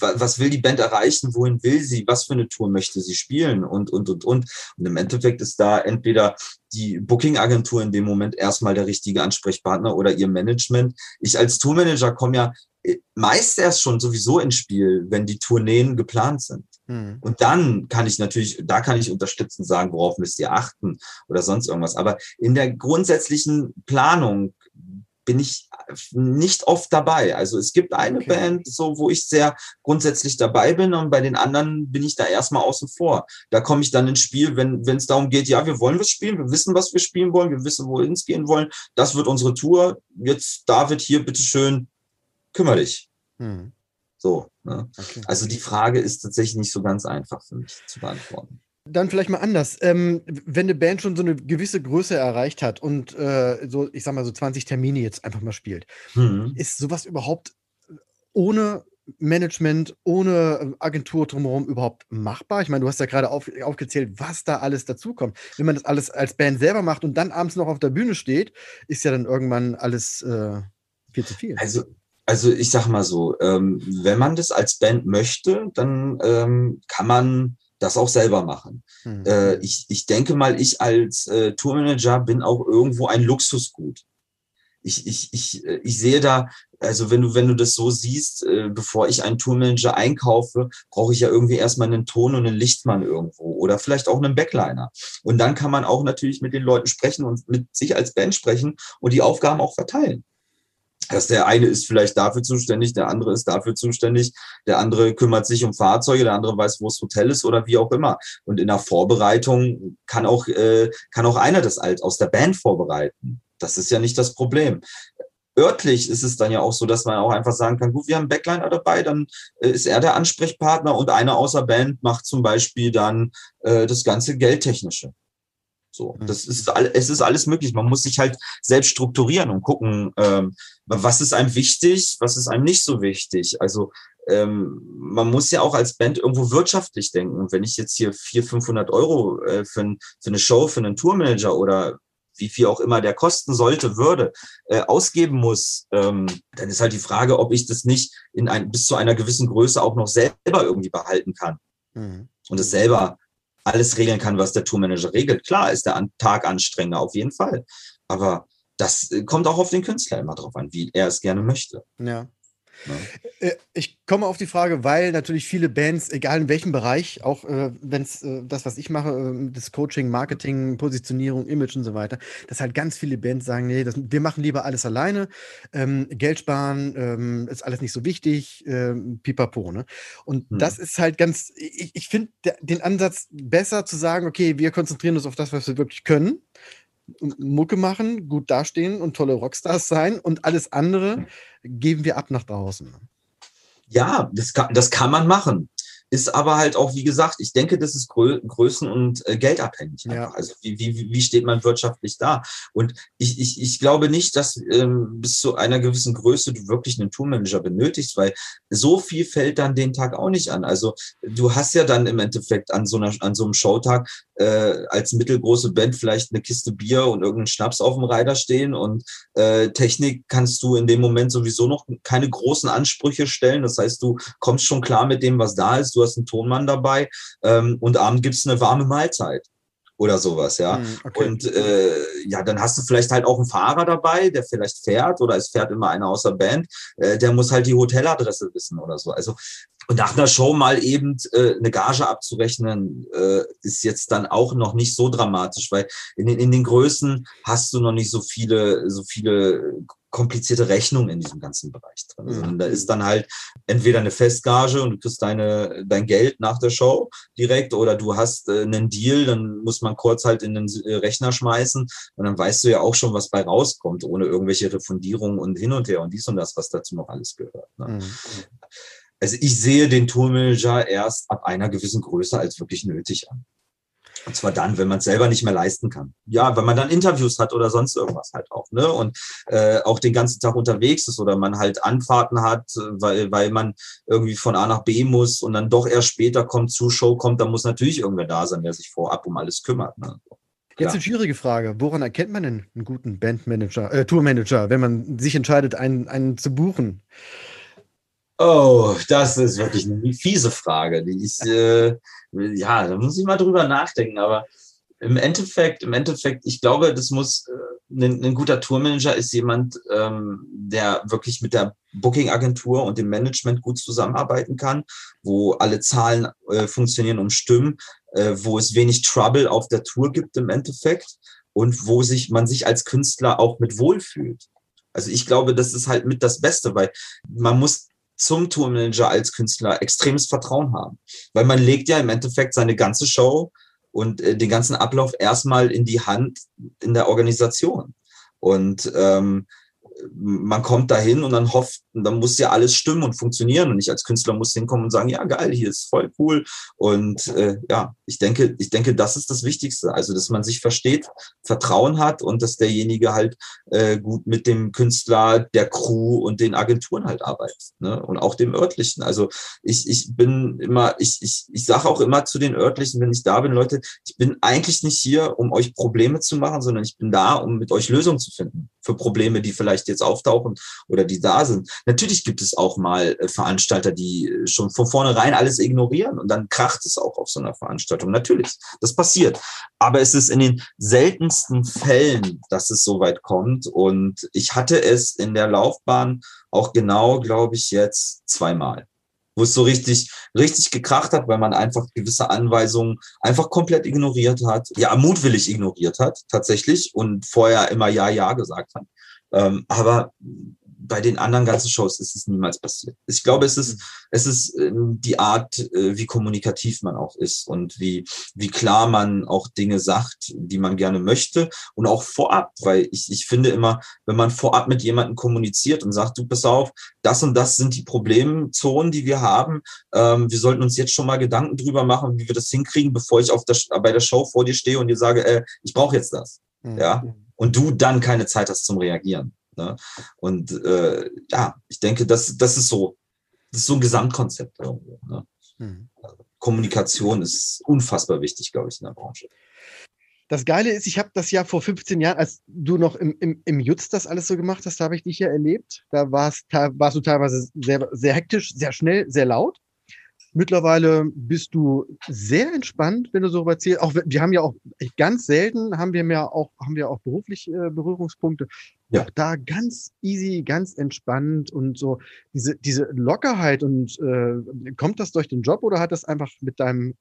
wa- was will die Band erreichen, wohin will sie, was für eine Tour möchte sie spielen und, und, und, und. Und im Endeffekt ist da entweder die Booking-Agentur in dem Moment erstmal der richtige Ansprechpartner oder ihr Management. Ich als Tourmanager komme ja äh, meist erst schon sowieso ins Spiel, wenn die Tourneen geplant sind. Hm. Und dann kann ich natürlich, da kann ich unterstützen, sagen, worauf müsst ihr achten oder sonst irgendwas. Aber in der grundsätzlichen Planung bin ich nicht oft dabei. Also es gibt eine Okay. Band, so wo ich sehr grundsätzlich dabei bin und bei den anderen bin ich da erstmal außen vor. Da komme ich dann ins Spiel, wenn wenn es darum geht, ja, wir wollen was spielen, wir wissen, was wir spielen wollen, wir wissen, wohin es gehen wollen. Das wird unsere Tour. Jetzt David hier, bitteschön, kümmere dich. Hm. So. Ne? Okay. Also die Frage ist tatsächlich nicht so ganz einfach für mich zu beantworten. Dann vielleicht mal anders. Ähm, wenn eine Band schon so eine gewisse Größe erreicht hat und äh, so, ich sag mal, so 20 Termine jetzt einfach mal spielt, Mhm. ist sowas überhaupt ohne Management, ohne ähm, Agentur drumherum überhaupt machbar? Ich meine, du hast ja gerade auf, aufgezählt, was da alles dazukommt. Wenn man das alles als Band selber macht und dann abends noch auf der Bühne steht, ist ja dann irgendwann alles äh, Viel zu viel. Also, also ich sag mal so, ähm, wenn man das als Band möchte, dann ähm, kann man das auch selber machen. Mhm. Äh, ich, ich denke mal, ich als äh, Tourmanager bin auch irgendwo ein Luxusgut. Ich, ich, ich, äh, ich sehe da, also wenn du, wenn du das so siehst, äh, bevor ich einen Tourmanager einkaufe, brauche ich ja irgendwie erstmal einen Ton und einen Lichtmann irgendwo oder vielleicht auch einen Backliner. Und dann kann man auch natürlich mit den Leuten sprechen und mit sich als Band sprechen und die Aufgaben auch verteilen dass der eine ist vielleicht dafür zuständig, der andere ist dafür zuständig, der andere kümmert sich um Fahrzeuge, der andere weiß, wo das Hotel ist oder wie auch immer. Und in der Vorbereitung kann auch, äh, kann auch einer das alt aus der Band vorbereiten. Das ist ja nicht das Problem. Örtlich ist es dann ja auch so, dass man auch einfach sagen kann, gut, wir haben einen Backliner dabei, dann äh, ist er der Ansprechpartner und einer außer Band macht zum Beispiel dann äh, das ganze Geldtechnische. So, mhm. das ist es ist alles möglich. Man muss sich halt selbst strukturieren und gucken, ähm, was ist einem wichtig, was ist einem nicht so wichtig. Also ähm, man muss ja auch als Band irgendwo wirtschaftlich denken. Und wenn ich jetzt hier 400, 500 Euro äh, für, für eine Show, für einen Tourmanager oder wie viel auch immer der kosten sollte, würde, äh, ausgeben muss, ähm, dann ist halt die Frage, ob ich das nicht in ein, bis zu einer gewissen Größe auch noch selber irgendwie behalten kann. Mhm. Und es selber alles regeln kann, was der Tourmanager regelt. Klar ist der Tag anstrengender, auf jeden Fall. Aber das äh, kommt auch auf den Künstler immer drauf an, wie er es gerne möchte. Ja. Ja. Äh, ich komme auf die Frage, weil natürlich viele Bands, egal in welchem Bereich, auch äh, wenn es äh, das, was ich mache, äh, das Coaching, Marketing, Positionierung, Image und so weiter, dass halt ganz viele Bands sagen, nee, das, wir machen lieber alles alleine, ähm, Geld sparen, ähm, ist alles nicht so wichtig, ähm, pipapo. Ne? Und hm. das ist halt ganz, ich, ich finde den Ansatz besser zu sagen, okay, wir konzentrieren uns auf das, was wir wirklich können. Mucke machen, gut dastehen und tolle Rockstars sein und alles andere geben wir ab nach draußen. Ja, das kann, das kann man machen ist aber halt auch, wie gesagt, ich denke, das ist Grö Größen- und äh, Geldabhängig. Ja. Also wie, wie, wie steht man wirtschaftlich da? Und ich, ich, ich glaube nicht, dass ähm, bis zu einer gewissen Größe du wirklich einen Tourmanager benötigst, weil so viel fällt dann den Tag auch nicht an. Also du hast ja dann im Endeffekt an so, einer, an so einem Showtag äh, als mittelgroße Band vielleicht eine Kiste Bier und irgendeinen Schnaps auf dem Reiter stehen und äh, Technik kannst du in dem Moment sowieso noch keine großen Ansprüche stellen. Das heißt, du kommst schon klar mit dem, was da ist. Du hast einen Tonmann dabei ähm, und abend gibt's eine warme Mahlzeit oder sowas, ja. Hm, okay. Und äh, ja, dann hast du vielleicht halt auch einen Fahrer dabei, der vielleicht fährt oder es fährt immer einer aus der Band, äh, der muss halt die Hoteladresse wissen oder so. Also und nach einer Show mal eben äh, eine Gage abzurechnen, äh, ist jetzt dann auch noch nicht so dramatisch, weil in den, in den Größen hast du noch nicht so viele, so viele komplizierte Rechnungen in diesem ganzen Bereich drin. Mhm. Sondern da ist dann halt entweder eine Festgage und du kriegst deine, dein Geld nach der Show direkt oder du hast äh, einen Deal, dann muss man kurz halt in den äh, Rechner schmeißen und dann weißt du ja auch schon, was bei rauskommt, ohne irgendwelche Refundierungen und hin und her und dies und das, was dazu noch alles gehört. Ne? Mhm also ich sehe den Tourmanager erst ab einer gewissen Größe als wirklich nötig an. Und zwar dann, wenn man es selber nicht mehr leisten kann. Ja, wenn man dann Interviews hat oder sonst irgendwas halt auch. Ne? Und äh, auch den ganzen Tag unterwegs ist oder man halt Anfahrten hat, weil, weil man irgendwie von A nach B muss und dann doch erst später kommt, zu Show kommt, dann muss natürlich irgendwer da sein, der sich vorab um alles kümmert. Ne? Jetzt eine schwierige Frage. Woran erkennt man denn einen guten Bandmanager, äh, Tourmanager, wenn man sich entscheidet, einen, einen zu buchen? Oh, das ist wirklich eine fiese Frage. Die ich, äh, ja, da muss ich mal drüber nachdenken. Aber im Endeffekt, im Endeffekt, ich glaube, das muss äh, ein, ein guter Tourmanager ist jemand, ähm, der wirklich mit der Booking-Agentur und dem Management gut zusammenarbeiten kann, wo alle Zahlen äh, funktionieren und stimmen, äh, wo es wenig Trouble auf der Tour gibt im Endeffekt und wo sich man sich als Künstler auch mit wohlfühlt. Also ich glaube, das ist halt mit das Beste, weil man muss zum Tourmanager als Künstler extremes Vertrauen haben. Weil man legt ja im Endeffekt seine ganze Show und äh, den ganzen Ablauf erstmal in die Hand in der Organisation. Und ähm, man kommt dahin und dann hofft, dann muss ja alles stimmen und funktionieren. Und ich als Künstler muss hinkommen und sagen, ja, geil, hier ist voll cool. Und äh, ja, ich denke, ich denke, das ist das Wichtigste. Also, dass man sich versteht, Vertrauen hat und dass derjenige halt äh, gut mit dem Künstler, der Crew und den Agenturen halt arbeitet. Ne? Und auch dem örtlichen. Also ich, ich bin immer, ich, ich, ich sage auch immer zu den örtlichen, wenn ich da bin, Leute, ich bin eigentlich nicht hier, um euch Probleme zu machen, sondern ich bin da, um mit euch Lösungen zu finden für Probleme, die vielleicht jetzt auftauchen oder die da sind. Natürlich gibt es auch mal äh, Veranstalter, die äh, schon von vornherein alles ignorieren und dann kracht es auch auf so einer Veranstaltung. Natürlich, das passiert. Aber es ist in den seltensten Fällen, dass es so weit kommt. Und ich hatte es in der Laufbahn auch genau, glaube ich, jetzt zweimal wo es so richtig, richtig gekracht hat, weil man einfach gewisse Anweisungen einfach komplett ignoriert hat, ja, mutwillig ignoriert hat, tatsächlich, und vorher immer Ja, Ja gesagt hat. Ähm, aber bei den anderen ganzen Shows ist es niemals passiert. Ich glaube, es ist, es ist ähm, die Art, äh, wie kommunikativ man auch ist und wie, wie klar man auch Dinge sagt, die man gerne möchte und auch vorab, weil ich, ich finde immer, wenn man vorab mit jemandem kommuniziert und sagt, du pass auf, das und das sind die Problemzonen, die wir haben. Ähm, wir sollten uns jetzt schon mal Gedanken drüber machen, wie wir das hinkriegen, bevor ich auf der, bei der Show vor dir stehe und dir sage, äh, ich brauche jetzt das. Mhm. Ja. Und du dann keine Zeit hast zum Reagieren. Ne? Und äh, ja, ich denke, das, das ist so, das ist so ein Gesamtkonzept irgendwo. Ne? Mhm. Kommunikation ist unfassbar wichtig, glaube ich, in der Branche. Das Geile ist, ich habe das ja vor 15 Jahren, als du noch im, im, im Jutz das alles so gemacht hast, da habe ich dich ja erlebt. Da warst, warst du teilweise sehr, sehr hektisch, sehr schnell, sehr laut. Mittlerweile bist du sehr entspannt, wenn du so erzählst. Auch wir haben ja auch ganz selten haben wir mehr auch haben wir auch beruflich äh, Berührungspunkte. Ja. Auch da ganz easy, ganz entspannt und so diese diese Lockerheit und äh, kommt das durch den Job oder hat das einfach mit deinem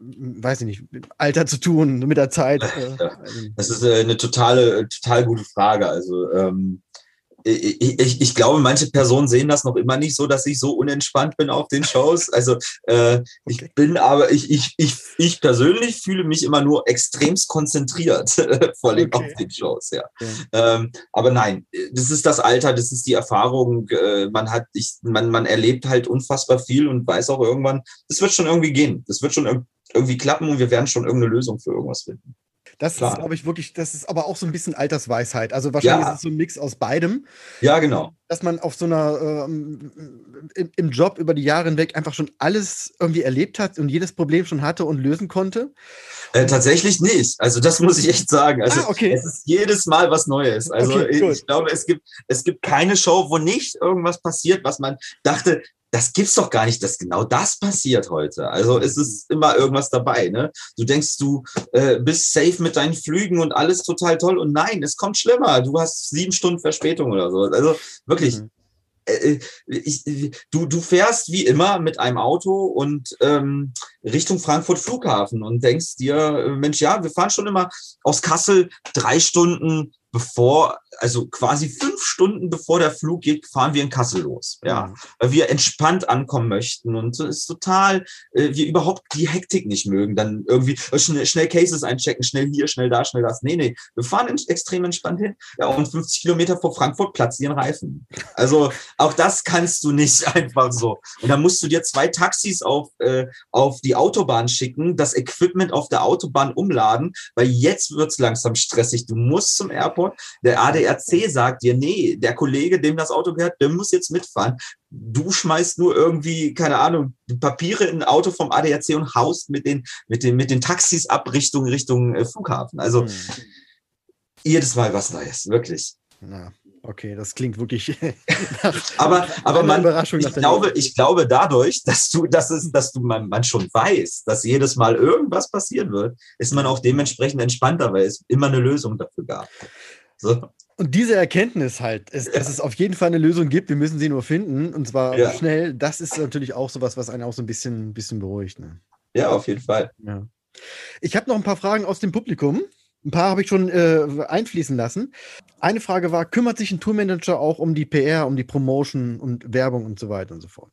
weiß ich nicht, Alter zu tun, mit der Zeit? Äh, ja. Das ist äh, eine totale, total gute Frage. Also ähm, ich, ich, ich glaube, manche Personen sehen das noch immer nicht so, dass ich so unentspannt bin auf den Shows. Also äh, okay. ich bin aber, ich, ich, ich, ich persönlich fühle mich immer nur extremst konzentriert, [laughs] vor allem okay. auf den Shows, ja. Okay. Ähm, aber nein, das ist das Alter, das ist die Erfahrung. Äh, man hat, ich, man, man erlebt halt unfassbar viel und weiß auch irgendwann, das wird schon irgendwie gehen. Das wird schon irgendwie klappen und wir werden schon irgendeine Lösung für irgendwas finden. Das Klar. ist, glaube ich, wirklich, das ist aber auch so ein bisschen Altersweisheit. Also wahrscheinlich ja. ist es so ein Mix aus beidem. Ja, genau. Dass man auf so einer, ähm, im, Job über die Jahre hinweg einfach schon alles irgendwie erlebt hat und jedes Problem schon hatte und lösen konnte. Äh, tatsächlich nicht. Also das [laughs] muss ich echt sagen. Also ah, okay. es ist jedes Mal was Neues. Also okay, ich, ich glaube, es gibt, es gibt keine Show, wo nicht irgendwas passiert, was man dachte, das gibt's doch gar nicht, dass genau das passiert heute. Also es ist immer irgendwas dabei. Ne? Du denkst, du äh, bist safe mit deinen Flügen und alles total toll und nein, es kommt schlimmer. Du hast sieben Stunden Verspätung oder so. Also wirklich. Mhm. Äh, ich, du, du fährst wie immer mit einem Auto und ähm, Richtung Frankfurt Flughafen und denkst dir, äh, Mensch, ja, wir fahren schon immer aus Kassel drei Stunden bevor, also quasi fünf Stunden bevor der Flug geht, fahren wir in Kassel los. Ja, mhm. weil wir entspannt ankommen möchten und es ist total, äh, wir überhaupt die Hektik nicht mögen. Dann irgendwie äh, schnell, schnell Cases einchecken, schnell hier, schnell da, schnell das. Nee, nee, wir fahren extrem entspannt hin. Ja, und 50 Kilometer vor Frankfurt platzieren Reifen. Also auch das kannst du nicht [laughs] einfach so. Und dann musst du dir zwei Taxis auf, äh, auf die Autobahn schicken, das Equipment auf der Autobahn umladen, weil jetzt wird's langsam stressig. Du musst zum Airport Frankfurt. Der ADRC sagt dir, nee, der Kollege, dem das Auto gehört, der muss jetzt mitfahren. Du schmeißt nur irgendwie, keine Ahnung, Papiere in ein Auto vom ADRC und haust mit den, mit den, mit den Taxis ab Richtung, Richtung äh, Flughafen. Also mhm. jedes Mal was Neues, wirklich. Ja. Okay, das klingt wirklich. [laughs] aber aber man, ich glaube, ich glaube dadurch, dass du, dass es, dass du man, man schon weiß, dass jedes Mal irgendwas passieren wird, ist man auch dementsprechend entspannter, weil es immer eine Lösung dafür gab. So. Und diese Erkenntnis halt, ist, ja. dass es auf jeden Fall eine Lösung gibt, wir müssen sie nur finden und zwar ja. schnell, das ist natürlich auch sowas, was einen auch so ein bisschen, bisschen beruhigt. Ne? Ja, auf jeden Fall. Ja. Ich habe noch ein paar Fragen aus dem Publikum. Ein paar habe ich schon äh, einfließen lassen. Eine Frage war, kümmert sich ein Tourmanager auch um die PR, um die Promotion und Werbung und so weiter und so fort?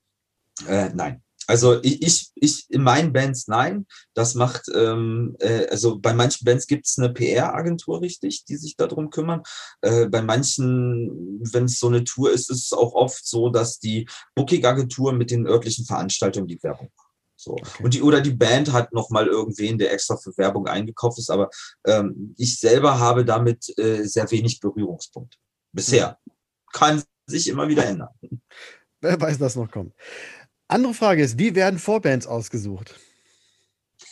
Äh, nein. Also ich, ich, ich in meinen Bands nein. Das macht, ähm, äh, also bei manchen Bands gibt es eine PR-Agentur richtig, die sich darum kümmern. Äh, bei manchen, wenn es so eine Tour ist, ist es auch oft so, dass die Booking-Agentur mit den örtlichen Veranstaltungen die Werbung macht. So. Okay. Und die, oder die Band hat nochmal irgendwen, der extra für Werbung eingekauft ist, aber ähm, ich selber habe damit äh, sehr wenig Berührungspunkte. Bisher. Mhm. Kann sich immer wieder ändern. [laughs] Wer weiß, was noch kommt. Andere Frage ist, wie werden Vorbands ausgesucht?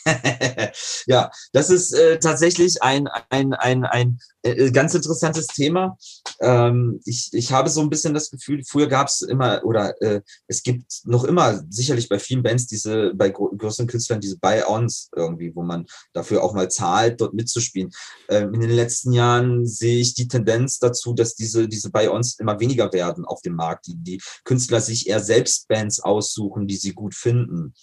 [laughs] ja, das ist äh, tatsächlich ein, ein, ein, ein äh, ganz interessantes Thema. Ähm, ich, ich habe so ein bisschen das Gefühl, früher gab es immer, oder äh, es gibt noch immer, sicherlich bei vielen Bands, diese, bei größeren Künstlern, diese Buy-Ons irgendwie, wo man dafür auch mal zahlt, dort mitzuspielen. Ähm, in den letzten Jahren sehe ich die Tendenz dazu, dass diese, diese Buy-Ons immer weniger werden auf dem Markt. Die, die Künstler sich eher selbst Bands aussuchen, die sie gut finden.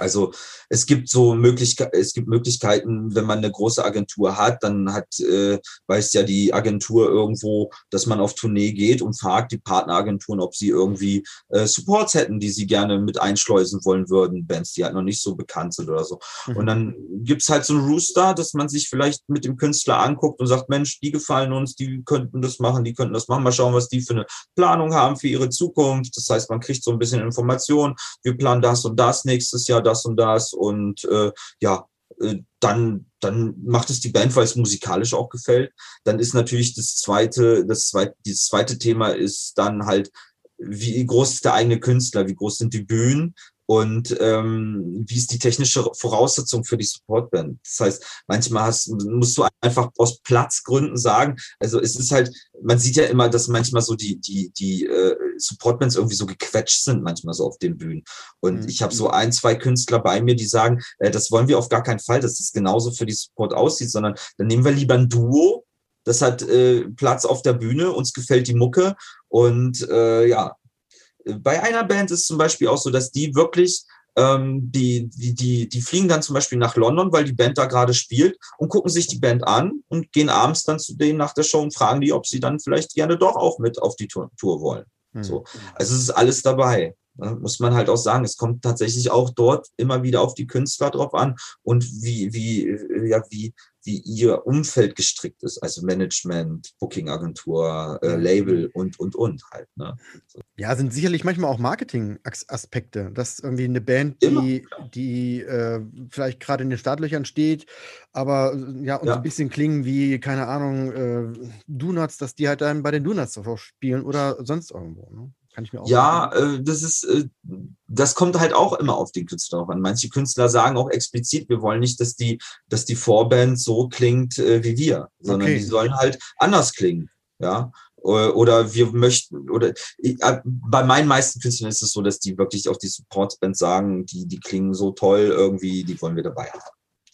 Also es gibt so Möglichkeiten, es gibt Möglichkeiten, wenn man eine große Agentur hat, dann hat, äh, weiß ja die Agentur irgendwo, dass man auf Tournee geht und fragt die Partneragenturen, ob sie irgendwie äh, Supports hätten, die sie gerne mit einschleusen wollen würden, Bands, die halt noch nicht so bekannt sind oder so. Mhm. Und dann gibt's halt so ein Rooster, dass man sich vielleicht mit dem Künstler anguckt und sagt, Mensch, die gefallen uns, die könnten das machen, die könnten das machen. Mal schauen, was die für eine Planung haben für ihre Zukunft. Das heißt, man kriegt so ein bisschen Information. Wir planen das und das nächstes Jahr das und das und äh, ja, äh, dann, dann macht es die Band, weil es musikalisch auch gefällt. Dann ist natürlich das zweite, das zweite, dieses zweite Thema ist dann halt, wie groß ist der eigene Künstler, wie groß sind die Bühnen und ähm, wie ist die technische Voraussetzung für die Supportband. Das heißt, manchmal hast, musst du einfach aus Platzgründen sagen, also es ist halt, man sieht ja immer, dass manchmal so die, die, die äh, Supportbands irgendwie so gequetscht sind, manchmal so auf den Bühnen. Und mhm. ich habe so ein, zwei Künstler bei mir, die sagen, äh, das wollen wir auf gar keinen Fall, dass das genauso für die Support aussieht, sondern dann nehmen wir lieber ein Duo, das hat äh, Platz auf der Bühne, uns gefällt die Mucke und äh, ja, bei einer Band ist zum Beispiel auch so, dass die wirklich, ähm, die, die, die, die fliegen dann zum Beispiel nach London, weil die Band da gerade spielt und gucken sich die Band an und gehen abends dann zu denen nach der Show und fragen die, ob sie dann vielleicht gerne doch auch mit auf die Tour, Tour wollen. Mhm. So. Also es ist alles dabei. Ne? Muss man halt auch sagen. Es kommt tatsächlich auch dort immer wieder auf die Künstler drauf an und wie, wie, ja, wie, wie ihr Umfeld gestrickt ist, also Management, Booking-Agentur, äh, Label und, und, und halt. Ne? Ja, sind sicherlich manchmal auch Marketing-Aspekte, dass irgendwie eine Band, die, die äh, vielleicht gerade in den Startlöchern steht, aber ja, und ja. ein bisschen klingen wie, keine Ahnung, äh, Donuts, dass die halt dann bei den Donuts davor spielen oder sonst irgendwo. Ne? Kann ich mir auch Ja, äh, das ist, äh, das kommt halt auch immer auf den Künstler drauf an. Manche Künstler sagen auch explizit, wir wollen nicht, dass die, dass die Vorband so klingt äh, wie wir, sondern okay. die sollen halt anders klingen. Ja, oder wir möchten, oder äh, bei meinen meisten Künstlern ist es so, dass die wirklich auch die Supportband sagen, die, die klingen so toll irgendwie, die wollen wir dabei haben.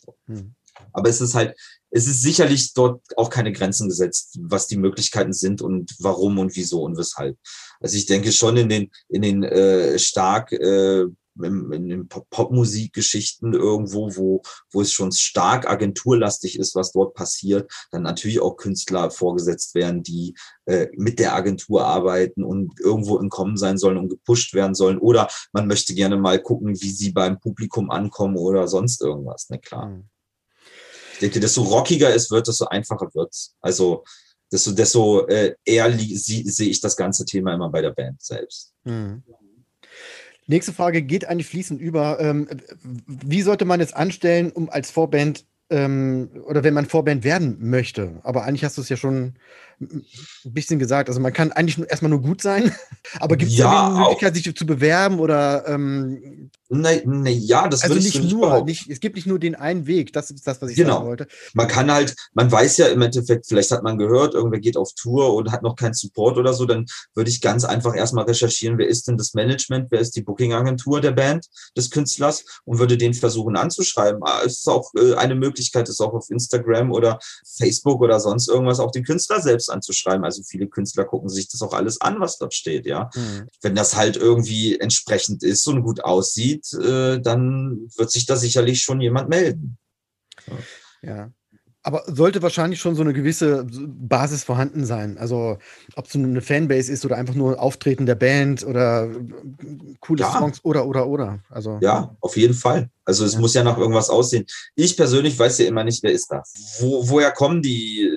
So. Hm. Aber es ist halt, es ist sicherlich dort auch keine Grenzen gesetzt, was die Möglichkeiten sind und warum und wieso und weshalb. Also ich denke schon in den, in den äh, stark äh, in, in den Popmusikgeschichten irgendwo, wo, wo es schon stark agenturlastig ist, was dort passiert, dann natürlich auch Künstler vorgesetzt werden, die äh, mit der Agentur arbeiten und irgendwo im Kommen sein sollen und gepusht werden sollen. Oder man möchte gerne mal gucken, wie sie beim Publikum ankommen oder sonst irgendwas, ne klar. Mhm. Ich denke, desto rockiger es wird, desto einfacher wird es. Also desto, desto äh, eher sehe ich das ganze Thema immer bei der Band selbst. Mhm. Nächste Frage geht eigentlich fließend über. Ähm, wie sollte man es anstellen, um als Vorband ähm, oder wenn man Vorband werden möchte? Aber eigentlich hast du es ja schon ein bisschen gesagt. Also man kann eigentlich nur, erstmal nur gut sein, [laughs] aber gibt es ja, eine Möglichkeit, sich zu bewerben oder ähm, Ne, ne, ja, das also nicht nur, nicht, es gibt nicht nur den einen Weg, das ist das, was ich genau. sagen wollte. Man kann halt, man weiß ja im Endeffekt, vielleicht hat man gehört, irgendwer geht auf Tour und hat noch keinen Support oder so, dann würde ich ganz einfach erstmal recherchieren, wer ist denn das Management, wer ist die Booking-Agentur der Band, des Künstlers und würde den versuchen anzuschreiben. Ah, es ist auch äh, eine Möglichkeit, ist auch auf Instagram oder Facebook oder sonst irgendwas auch den Künstler selbst anzuschreiben. Also viele Künstler gucken sich das auch alles an, was dort steht, ja. Mhm. Wenn das halt irgendwie entsprechend ist und gut aussieht, sieht, äh, dann wird sich da sicherlich schon jemand melden. Ja. Aber sollte wahrscheinlich schon so eine gewisse Basis vorhanden sein. Also ob es eine Fanbase ist oder einfach nur Auftreten der Band oder coole ja. Songs oder oder oder. Also ja, auf jeden Fall. Also es ja. muss ja nach irgendwas aussehen. Ich persönlich weiß ja immer nicht, wer ist das. Wo, woher kommen die?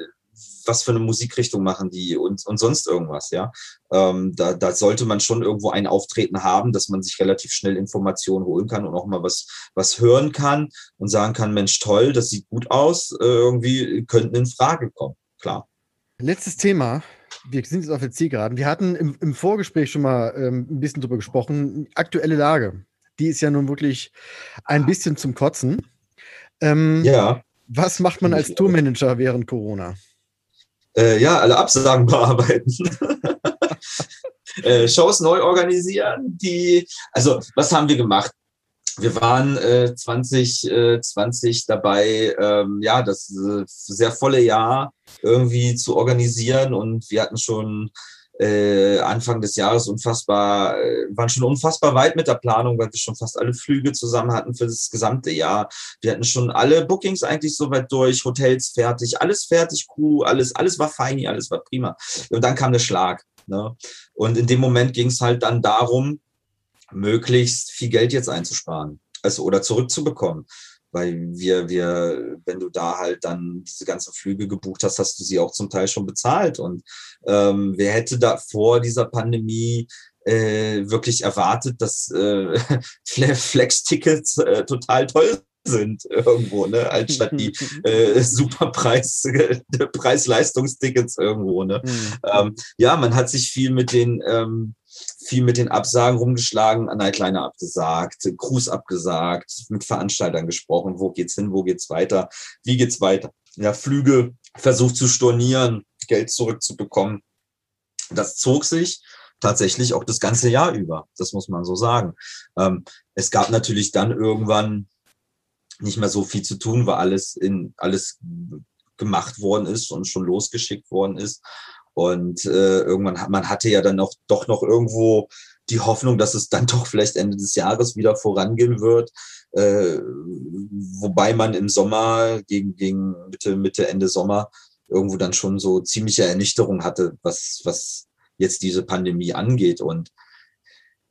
Was für eine Musikrichtung machen die und, und sonst irgendwas, ja. Ähm, da, da sollte man schon irgendwo ein Auftreten haben, dass man sich relativ schnell Informationen holen kann und auch mal was, was hören kann und sagen kann, Mensch, toll, das sieht gut aus, äh, irgendwie könnten in Frage kommen, klar. Letztes Thema. Wir sind jetzt auf der Zielgeraden. Wir hatten im, im Vorgespräch schon mal ähm, ein bisschen drüber gesprochen. Aktuelle Lage. Die ist ja nun wirklich ein bisschen zum Kotzen. Ähm, ja. Was macht man als Tourmanager während Corona? Äh, ja, alle Absagen [laughs] bearbeiten. [laughs] äh, Shows neu organisieren. Die, also, was haben wir gemacht? Wir waren äh, 2020 äh, dabei, ähm, ja, das äh, sehr volle Jahr irgendwie zu organisieren und wir hatten schon äh, Anfang des Jahres unfassbar, äh, waren schon unfassbar weit mit der Planung, weil wir schon fast alle Flüge zusammen hatten für das gesamte Jahr. Wir hatten schon alle Bookings eigentlich soweit durch, Hotels fertig, alles fertig, Crew, alles, alles war fein, alles war prima. Und dann kam der Schlag. Ne? Und in dem Moment ging es halt dann darum, möglichst viel Geld jetzt einzusparen, also oder zurückzubekommen weil wir, wir, wenn du da halt dann diese ganzen Flüge gebucht hast, hast du sie auch zum Teil schon bezahlt. Und ähm, wer hätte da vor dieser Pandemie äh, wirklich erwartet, dass äh, [laughs] Flex-Tickets äh, total toll sind irgendwo, ne, anstatt die [laughs] äh, Superpreis, [laughs] Preis-Leistungstickets irgendwo, ne. Mhm. Ähm, ja, man hat sich viel mit den ähm, viel mit den Absagen rumgeschlagen, Nightliner abgesagt, Cruise abgesagt, mit Veranstaltern gesprochen, wo geht's hin, wo geht's weiter, wie geht's weiter. Ja, Flüge versucht zu stornieren, Geld zurückzubekommen. Das zog sich tatsächlich auch das ganze Jahr über. Das muss man so sagen. Ähm, es gab natürlich dann irgendwann nicht mehr so viel zu tun, weil alles in alles gemacht worden ist und schon losgeschickt worden ist. Und äh, irgendwann man hatte ja dann noch doch noch irgendwo die Hoffnung, dass es dann [laughs] doch vielleicht Ende des Jahres wieder vorangehen wird. Äh, wobei man im Sommer gegen, gegen Mitte, Mitte, Ende Sommer irgendwo dann schon so ziemliche Ernüchterung hatte, was, was jetzt diese Pandemie angeht. Und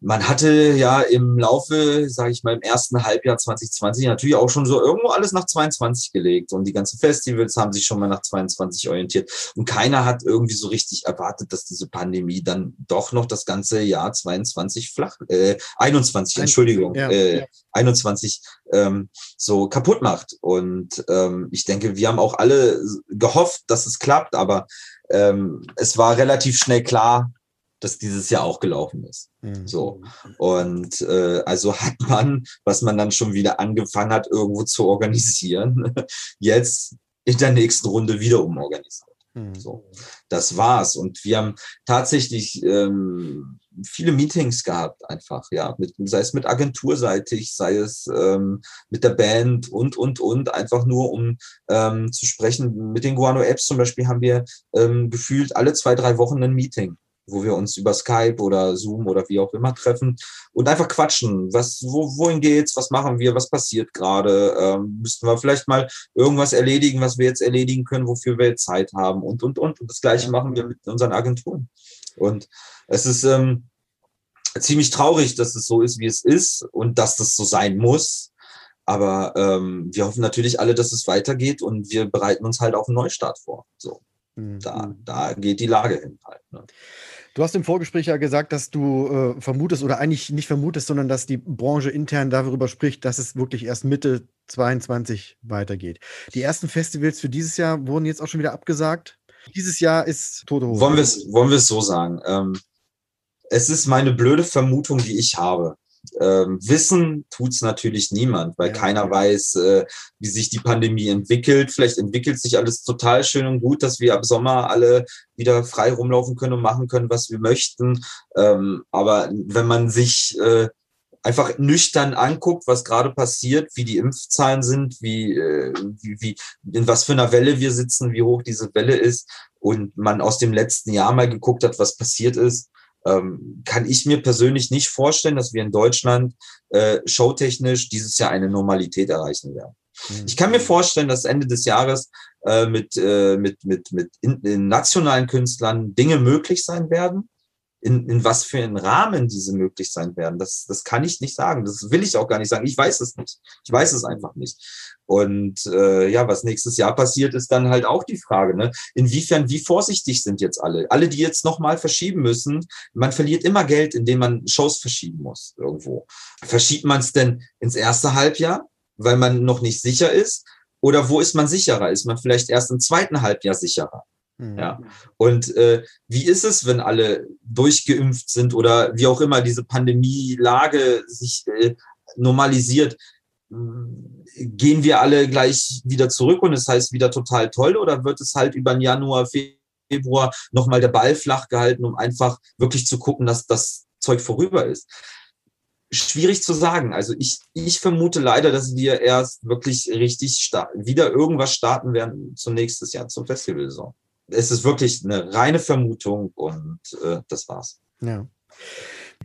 man hatte ja im Laufe, sage ich mal, im ersten Halbjahr 2020 natürlich auch schon so irgendwo alles nach 22 gelegt. Und die ganzen Festivals haben sich schon mal nach 22 orientiert. Und keiner hat irgendwie so richtig erwartet, dass diese Pandemie dann doch noch das ganze Jahr 22 flach, äh, 21, Entschuldigung, ja, äh, ja. 21 ähm, so kaputt macht. Und ähm, ich denke, wir haben auch alle gehofft, dass es klappt, aber ähm, es war relativ schnell klar, das dieses Jahr auch gelaufen ist. Mhm. So. Und äh, also hat [laughs] man, was man dann schon wieder angefangen hat, irgendwo zu organisieren, [laughs] jetzt in der nächsten Runde wieder umorganisiert. Mhm. So, das war's. Und wir haben tatsächlich ähm, viele Meetings gehabt, einfach, ja, mit, sei es mit agenturseitig, sei es ähm, mit der Band und, und, und, einfach nur um ähm, zu sprechen. Mit den Guano Apps zum Beispiel haben wir ähm, gefühlt alle zwei, drei Wochen ein Meeting wo wir uns über Skype oder Zoom oder wie auch immer treffen und einfach quatschen. Was, wo, wohin geht's? Was machen wir? Was passiert gerade? Ähm, müssten wir vielleicht mal irgendwas erledigen, was wir jetzt erledigen können, wofür wir jetzt Zeit haben und, und, und. Und das Gleiche machen wir mit unseren Agenturen. Und es ist ähm, ziemlich traurig, dass es so ist, wie es ist und dass das so sein muss. Aber ähm, wir hoffen natürlich alle, dass es weitergeht und wir bereiten uns halt auf einen Neustart vor. So, mhm. da, da geht die Lage hin halt. Ne? Du hast im Vorgespräch ja gesagt, dass du äh, vermutest oder eigentlich nicht vermutest, sondern dass die Branche intern darüber spricht, dass es wirklich erst Mitte 22 weitergeht. Die ersten Festivals für dieses Jahr wurden jetzt auch schon wieder abgesagt. Dieses Jahr ist tote Hose. Wollen wir es wollen so sagen? Ähm, es ist meine blöde Vermutung, die ich habe. Ähm, wissen tut's natürlich niemand, weil ja. keiner weiß, äh, wie sich die Pandemie entwickelt. Vielleicht entwickelt sich alles total schön und gut, dass wir ab Sommer alle wieder frei rumlaufen können und machen können, was wir möchten. Ähm, aber wenn man sich äh, einfach nüchtern anguckt, was gerade passiert, wie die Impfzahlen sind, wie, äh, wie, wie, in was für einer Welle wir sitzen, wie hoch diese Welle ist und man aus dem letzten Jahr mal geguckt hat, was passiert ist, ähm, kann ich mir persönlich nicht vorstellen, dass wir in Deutschland äh, showtechnisch dieses Jahr eine Normalität erreichen werden. Mhm. Ich kann mir vorstellen, dass Ende des Jahres äh, mit, äh, mit, mit, mit in, in nationalen Künstlern Dinge möglich sein werden, in, in was für einen Rahmen diese möglich sein werden, das, das kann ich nicht sagen. Das will ich auch gar nicht sagen. Ich weiß es nicht. Ich weiß es einfach nicht. Und äh, ja, was nächstes Jahr passiert, ist dann halt auch die Frage, ne? Inwiefern, wie vorsichtig sind jetzt alle? Alle, die jetzt nochmal verschieben müssen, man verliert immer Geld, indem man Shows verschieben muss irgendwo. Verschiebt man es denn ins erste Halbjahr, weil man noch nicht sicher ist? Oder wo ist man sicherer? Ist man vielleicht erst im zweiten Halbjahr sicherer? Mhm. Ja. Und äh, wie ist es, wenn alle durchgeimpft sind oder wie auch immer diese Pandemielage sich äh, normalisiert? gehen wir alle gleich wieder zurück und es das heißt wieder total toll oder wird es halt über den Januar, Februar nochmal der Ball flach gehalten, um einfach wirklich zu gucken, dass das Zeug vorüber ist? Schwierig zu sagen. Also ich, ich vermute leider, dass wir erst wirklich richtig wieder irgendwas starten werden zum nächstes Jahr, zur Festivalsaison. Es ist wirklich eine reine Vermutung und äh, das war's. Ja.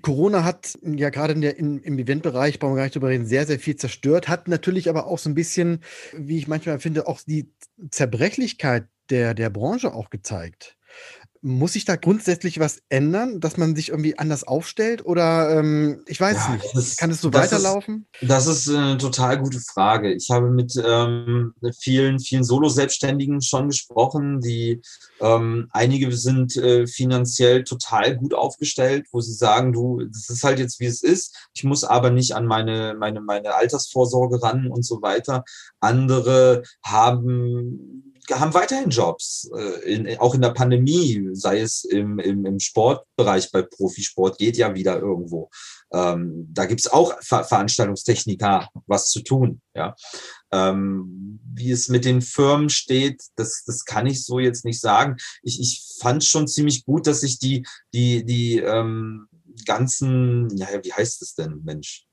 Corona hat ja gerade in der, in, im Eventbereich, brauchen wir gar nicht drüber reden, sehr, sehr viel zerstört, hat natürlich aber auch so ein bisschen, wie ich manchmal finde, auch die Zerbrechlichkeit der, der Branche auch gezeigt. Muss sich da grundsätzlich was ändern, dass man sich irgendwie anders aufstellt? Oder ähm, ich weiß ja, nicht. Ist, Kann es so weiterlaufen? Ist, das ist eine total gute Frage. Ich habe mit ähm, vielen, vielen Solo-Selbstständigen schon gesprochen, die ähm, einige sind äh, finanziell total gut aufgestellt, wo sie sagen, du, das ist halt jetzt wie es ist. Ich muss aber nicht an meine, meine, meine Altersvorsorge ran und so weiter. Andere haben haben weiterhin Jobs, äh, in, auch in der Pandemie, sei es im, im, im Sportbereich, bei Profisport geht ja wieder irgendwo. Ähm, da gibt's auch Ver Veranstaltungstechniker was zu tun. Ja. Ähm, wie es mit den Firmen steht, das, das kann ich so jetzt nicht sagen. Ich, ich fand schon ziemlich gut, dass sich die, die, die ähm, ganzen, ja, wie heißt es denn, Mensch?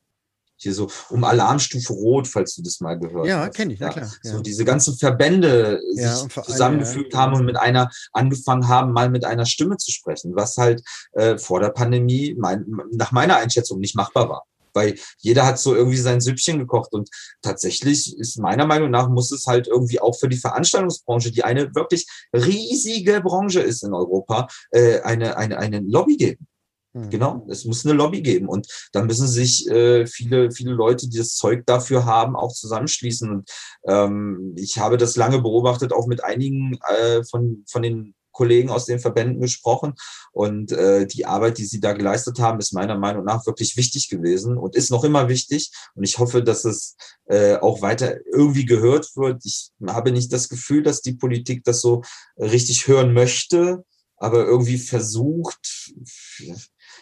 Hier so um Alarmstufe Rot, falls du das mal gehört ja, hast. Ja, kenne ich, ja, klar. Ja. So diese ganzen Verbände ja, sich zusammengefügt haben und mit einer angefangen haben, mal mit einer Stimme zu sprechen, was halt äh, vor der Pandemie mein, nach meiner Einschätzung nicht machbar war. Weil jeder hat so irgendwie sein Süppchen gekocht und tatsächlich ist meiner Meinung nach muss es halt irgendwie auch für die Veranstaltungsbranche, die eine wirklich riesige Branche ist in Europa, äh, eine, eine, eine Lobby geben. Mhm. Genau, es muss eine Lobby geben und da müssen sich äh, viele, viele Leute, die das Zeug dafür haben, auch zusammenschließen. Und ähm, ich habe das lange beobachtet, auch mit einigen äh, von, von den Kollegen aus den Verbänden gesprochen und äh, die Arbeit, die sie da geleistet haben, ist meiner Meinung nach wirklich wichtig gewesen und ist noch immer wichtig. Und ich hoffe, dass es äh, auch weiter irgendwie gehört wird. Ich habe nicht das Gefühl, dass die Politik das so richtig hören möchte, aber irgendwie versucht,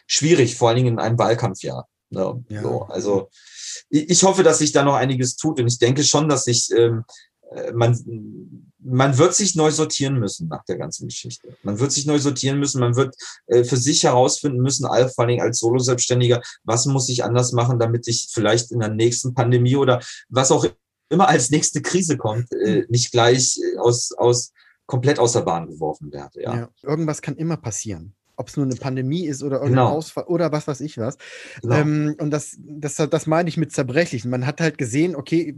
schwierig, vor allen Dingen in einem Wahlkampfjahr. Ne? Ja. So, also ich hoffe, dass sich da noch einiges tut und ich denke schon, dass sich ähm, äh, man, man wird sich neu sortieren müssen nach der ganzen Geschichte. Man wird sich neu sortieren müssen, man wird äh, für sich herausfinden müssen, vor allen Dingen als Solo-Selbstständiger, was muss ich anders machen, damit ich vielleicht in der nächsten Pandemie oder was auch immer als nächste Krise kommt, äh, nicht gleich aus, aus komplett aus der Bahn geworfen werde. Ja. ja. irgendwas kann immer passieren ob es nur eine Pandemie ist oder irgendein genau. Ausfall oder was weiß ich was. Genau. Ähm, und das, das, das meine ich mit zerbrechlichen. Man hat halt gesehen, okay,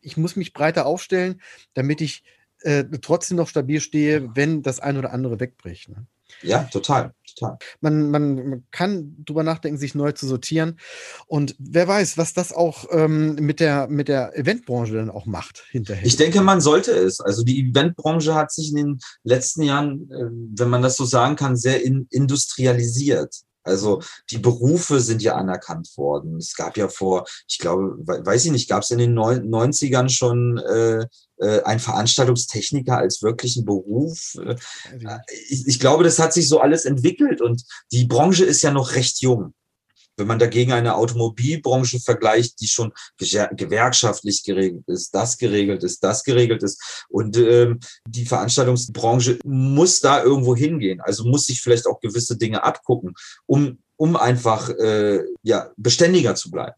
ich muss mich breiter aufstellen, damit ich äh, trotzdem noch stabil stehe, wenn das ein oder andere wegbricht. Ne? Ja, total. Total. Man, man, kann drüber nachdenken, sich neu zu sortieren. Und wer weiß, was das auch ähm, mit, der, mit der Eventbranche dann auch macht hinterher. Ich denke, man sollte es. Also die Eventbranche hat sich in den letzten Jahren, äh, wenn man das so sagen kann, sehr in, industrialisiert. Also die Berufe sind ja anerkannt worden. Es gab ja vor, ich glaube, weiß ich nicht, gab es in den 90ern schon äh, äh, einen Veranstaltungstechniker als wirklichen Beruf? Äh, ich, ich glaube, das hat sich so alles entwickelt und die Branche ist ja noch recht jung. Wenn man dagegen eine Automobilbranche vergleicht, die schon gewerkschaftlich geregelt ist, das geregelt ist, das geregelt ist. Und ähm, die Veranstaltungsbranche muss da irgendwo hingehen. Also muss sich vielleicht auch gewisse Dinge abgucken, um, um einfach äh, ja, beständiger zu bleiben,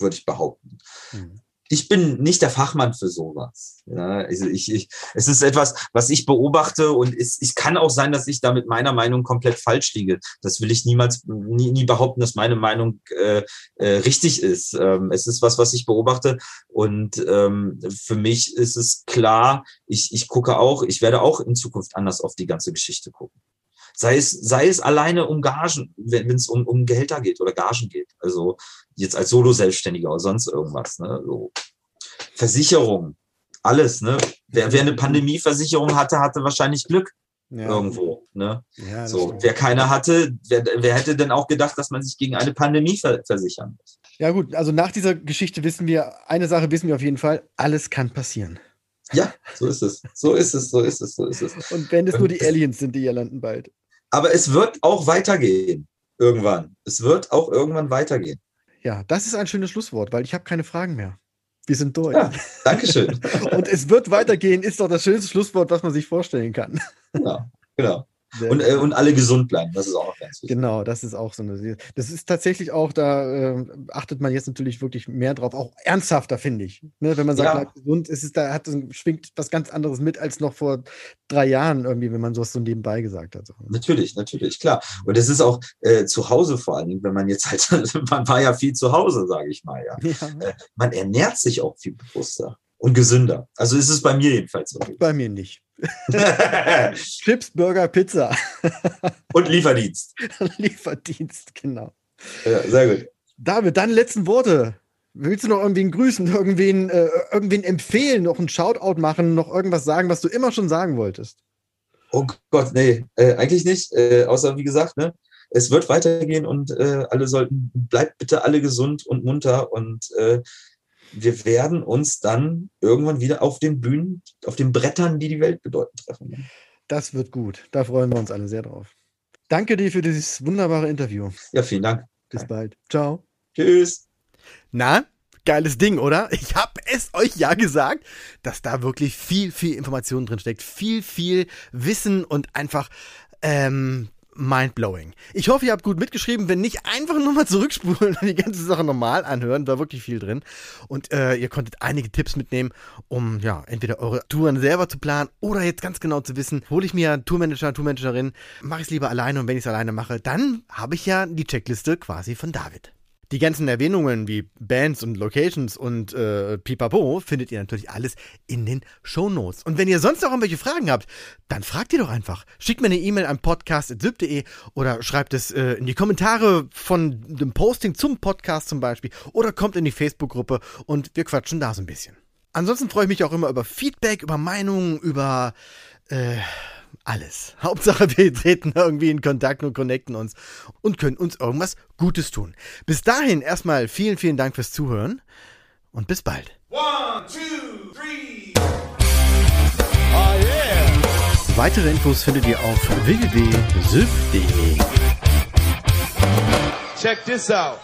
würde ich behaupten. Mhm ich bin nicht der Fachmann für sowas. Ja, also ich, ich, es ist etwas, was ich beobachte und es, es kann auch sein, dass ich da mit meiner Meinung komplett falsch liege. Das will ich niemals, nie, nie behaupten, dass meine Meinung äh, äh, richtig ist. Ähm, es ist was, was ich beobachte und ähm, für mich ist es klar, ich, ich gucke auch, ich werde auch in Zukunft anders auf die ganze Geschichte gucken. Sei es, sei es alleine um Gagen, wenn es um, um Gehälter geht oder Gagen geht. Also jetzt als Solo-Selbstständiger oder sonst irgendwas. Ne? So. Versicherung, alles. Ne? Wer, wer eine Pandemieversicherung hatte, hatte wahrscheinlich Glück. Ja. Irgendwo. Ne? Ja, so, wer keine hatte, wer, wer hätte denn auch gedacht, dass man sich gegen eine Pandemie ver versichern muss? Ja, gut, also nach dieser Geschichte wissen wir, eine Sache wissen wir auf jeden Fall, alles kann passieren. Ja, so ist es. So ist es, so ist es, so ist es. Und wenn es nur die Aliens sind, die hier landen bald. Aber es wird auch weitergehen. Irgendwann. Es wird auch irgendwann weitergehen. Ja, das ist ein schönes Schlusswort, weil ich habe keine Fragen mehr. Wir sind durch. Ja, Dankeschön. [laughs] Und es wird weitergehen, ist doch das schönste Schlusswort, was man sich vorstellen kann. Genau, genau. Und, äh, und alle gesund bleiben, das ist auch noch ganz wichtig. Genau, das ist auch so eine. Das ist tatsächlich auch, da äh, achtet man jetzt natürlich wirklich mehr drauf, auch ernsthafter, finde ich. Ne, wenn man sagt, ja. gesund ist es, da hat, schwingt was ganz anderes mit als noch vor drei Jahren irgendwie, wenn man sowas so nebenbei gesagt hat. Natürlich, natürlich, klar. Und es ist auch äh, zu Hause vor allem, wenn man jetzt halt, [laughs] man war ja viel zu Hause, sage ich mal, ja. ja. Äh, man ernährt sich auch viel bewusster und gesünder. Also ist es bei mir jedenfalls so. Bei mir nicht. [laughs] Chips, Burger, Pizza. Und Lieferdienst. [laughs] Lieferdienst, genau. Ja, sehr gut. David, deine letzten Worte. Willst du noch irgendwen grüßen, irgendwen, äh, irgendwen empfehlen, noch ein Shoutout machen, noch irgendwas sagen, was du immer schon sagen wolltest? Oh Gott, nee, äh, eigentlich nicht. Äh, außer wie gesagt, ne, es wird weitergehen und äh, alle sollten, bleibt bitte alle gesund und munter und äh, wir werden uns dann irgendwann wieder auf den Bühnen, auf den Brettern, die die Welt bedeuten, treffen. Das wird gut. Da freuen wir uns alle sehr drauf. Danke dir für dieses wunderbare Interview. Ja, vielen Dank. Bis bald. Ciao. Tschüss. Na, geiles Ding, oder? Ich habe es euch ja gesagt, dass da wirklich viel, viel Information drin steckt. Viel, viel Wissen und einfach ähm, mindblowing. Ich hoffe, ihr habt gut mitgeschrieben. Wenn nicht, einfach nochmal zurückspulen und die ganze Sache normal anhören. Da war wirklich viel drin. Und äh, ihr konntet einige Tipps mitnehmen, um ja entweder eure Touren selber zu planen oder jetzt ganz genau zu wissen, hole ich mir Tourmanager, Tourmanagerin, mache ich es lieber alleine und wenn ich es alleine mache, dann habe ich ja die Checkliste quasi von David. Die ganzen Erwähnungen wie Bands und Locations und äh, Pipapo findet ihr natürlich alles in den Show Notes. Und wenn ihr sonst noch irgendwelche Fragen habt, dann fragt ihr doch einfach. Schickt mir eine E-Mail an podcast.syb.de oder schreibt es äh, in die Kommentare von dem Posting zum Podcast zum Beispiel oder kommt in die Facebook-Gruppe und wir quatschen da so ein bisschen. Ansonsten freue ich mich auch immer über Feedback, über Meinungen, über äh, alles. [laughs] Hauptsache, wir treten irgendwie in Kontakt und connecten uns und können uns irgendwas Gutes tun. Bis dahin erstmal vielen, vielen Dank fürs Zuhören und bis bald. One, two, three. Oh yeah. Weitere Infos findet ihr auf www.syf.de. Check this out.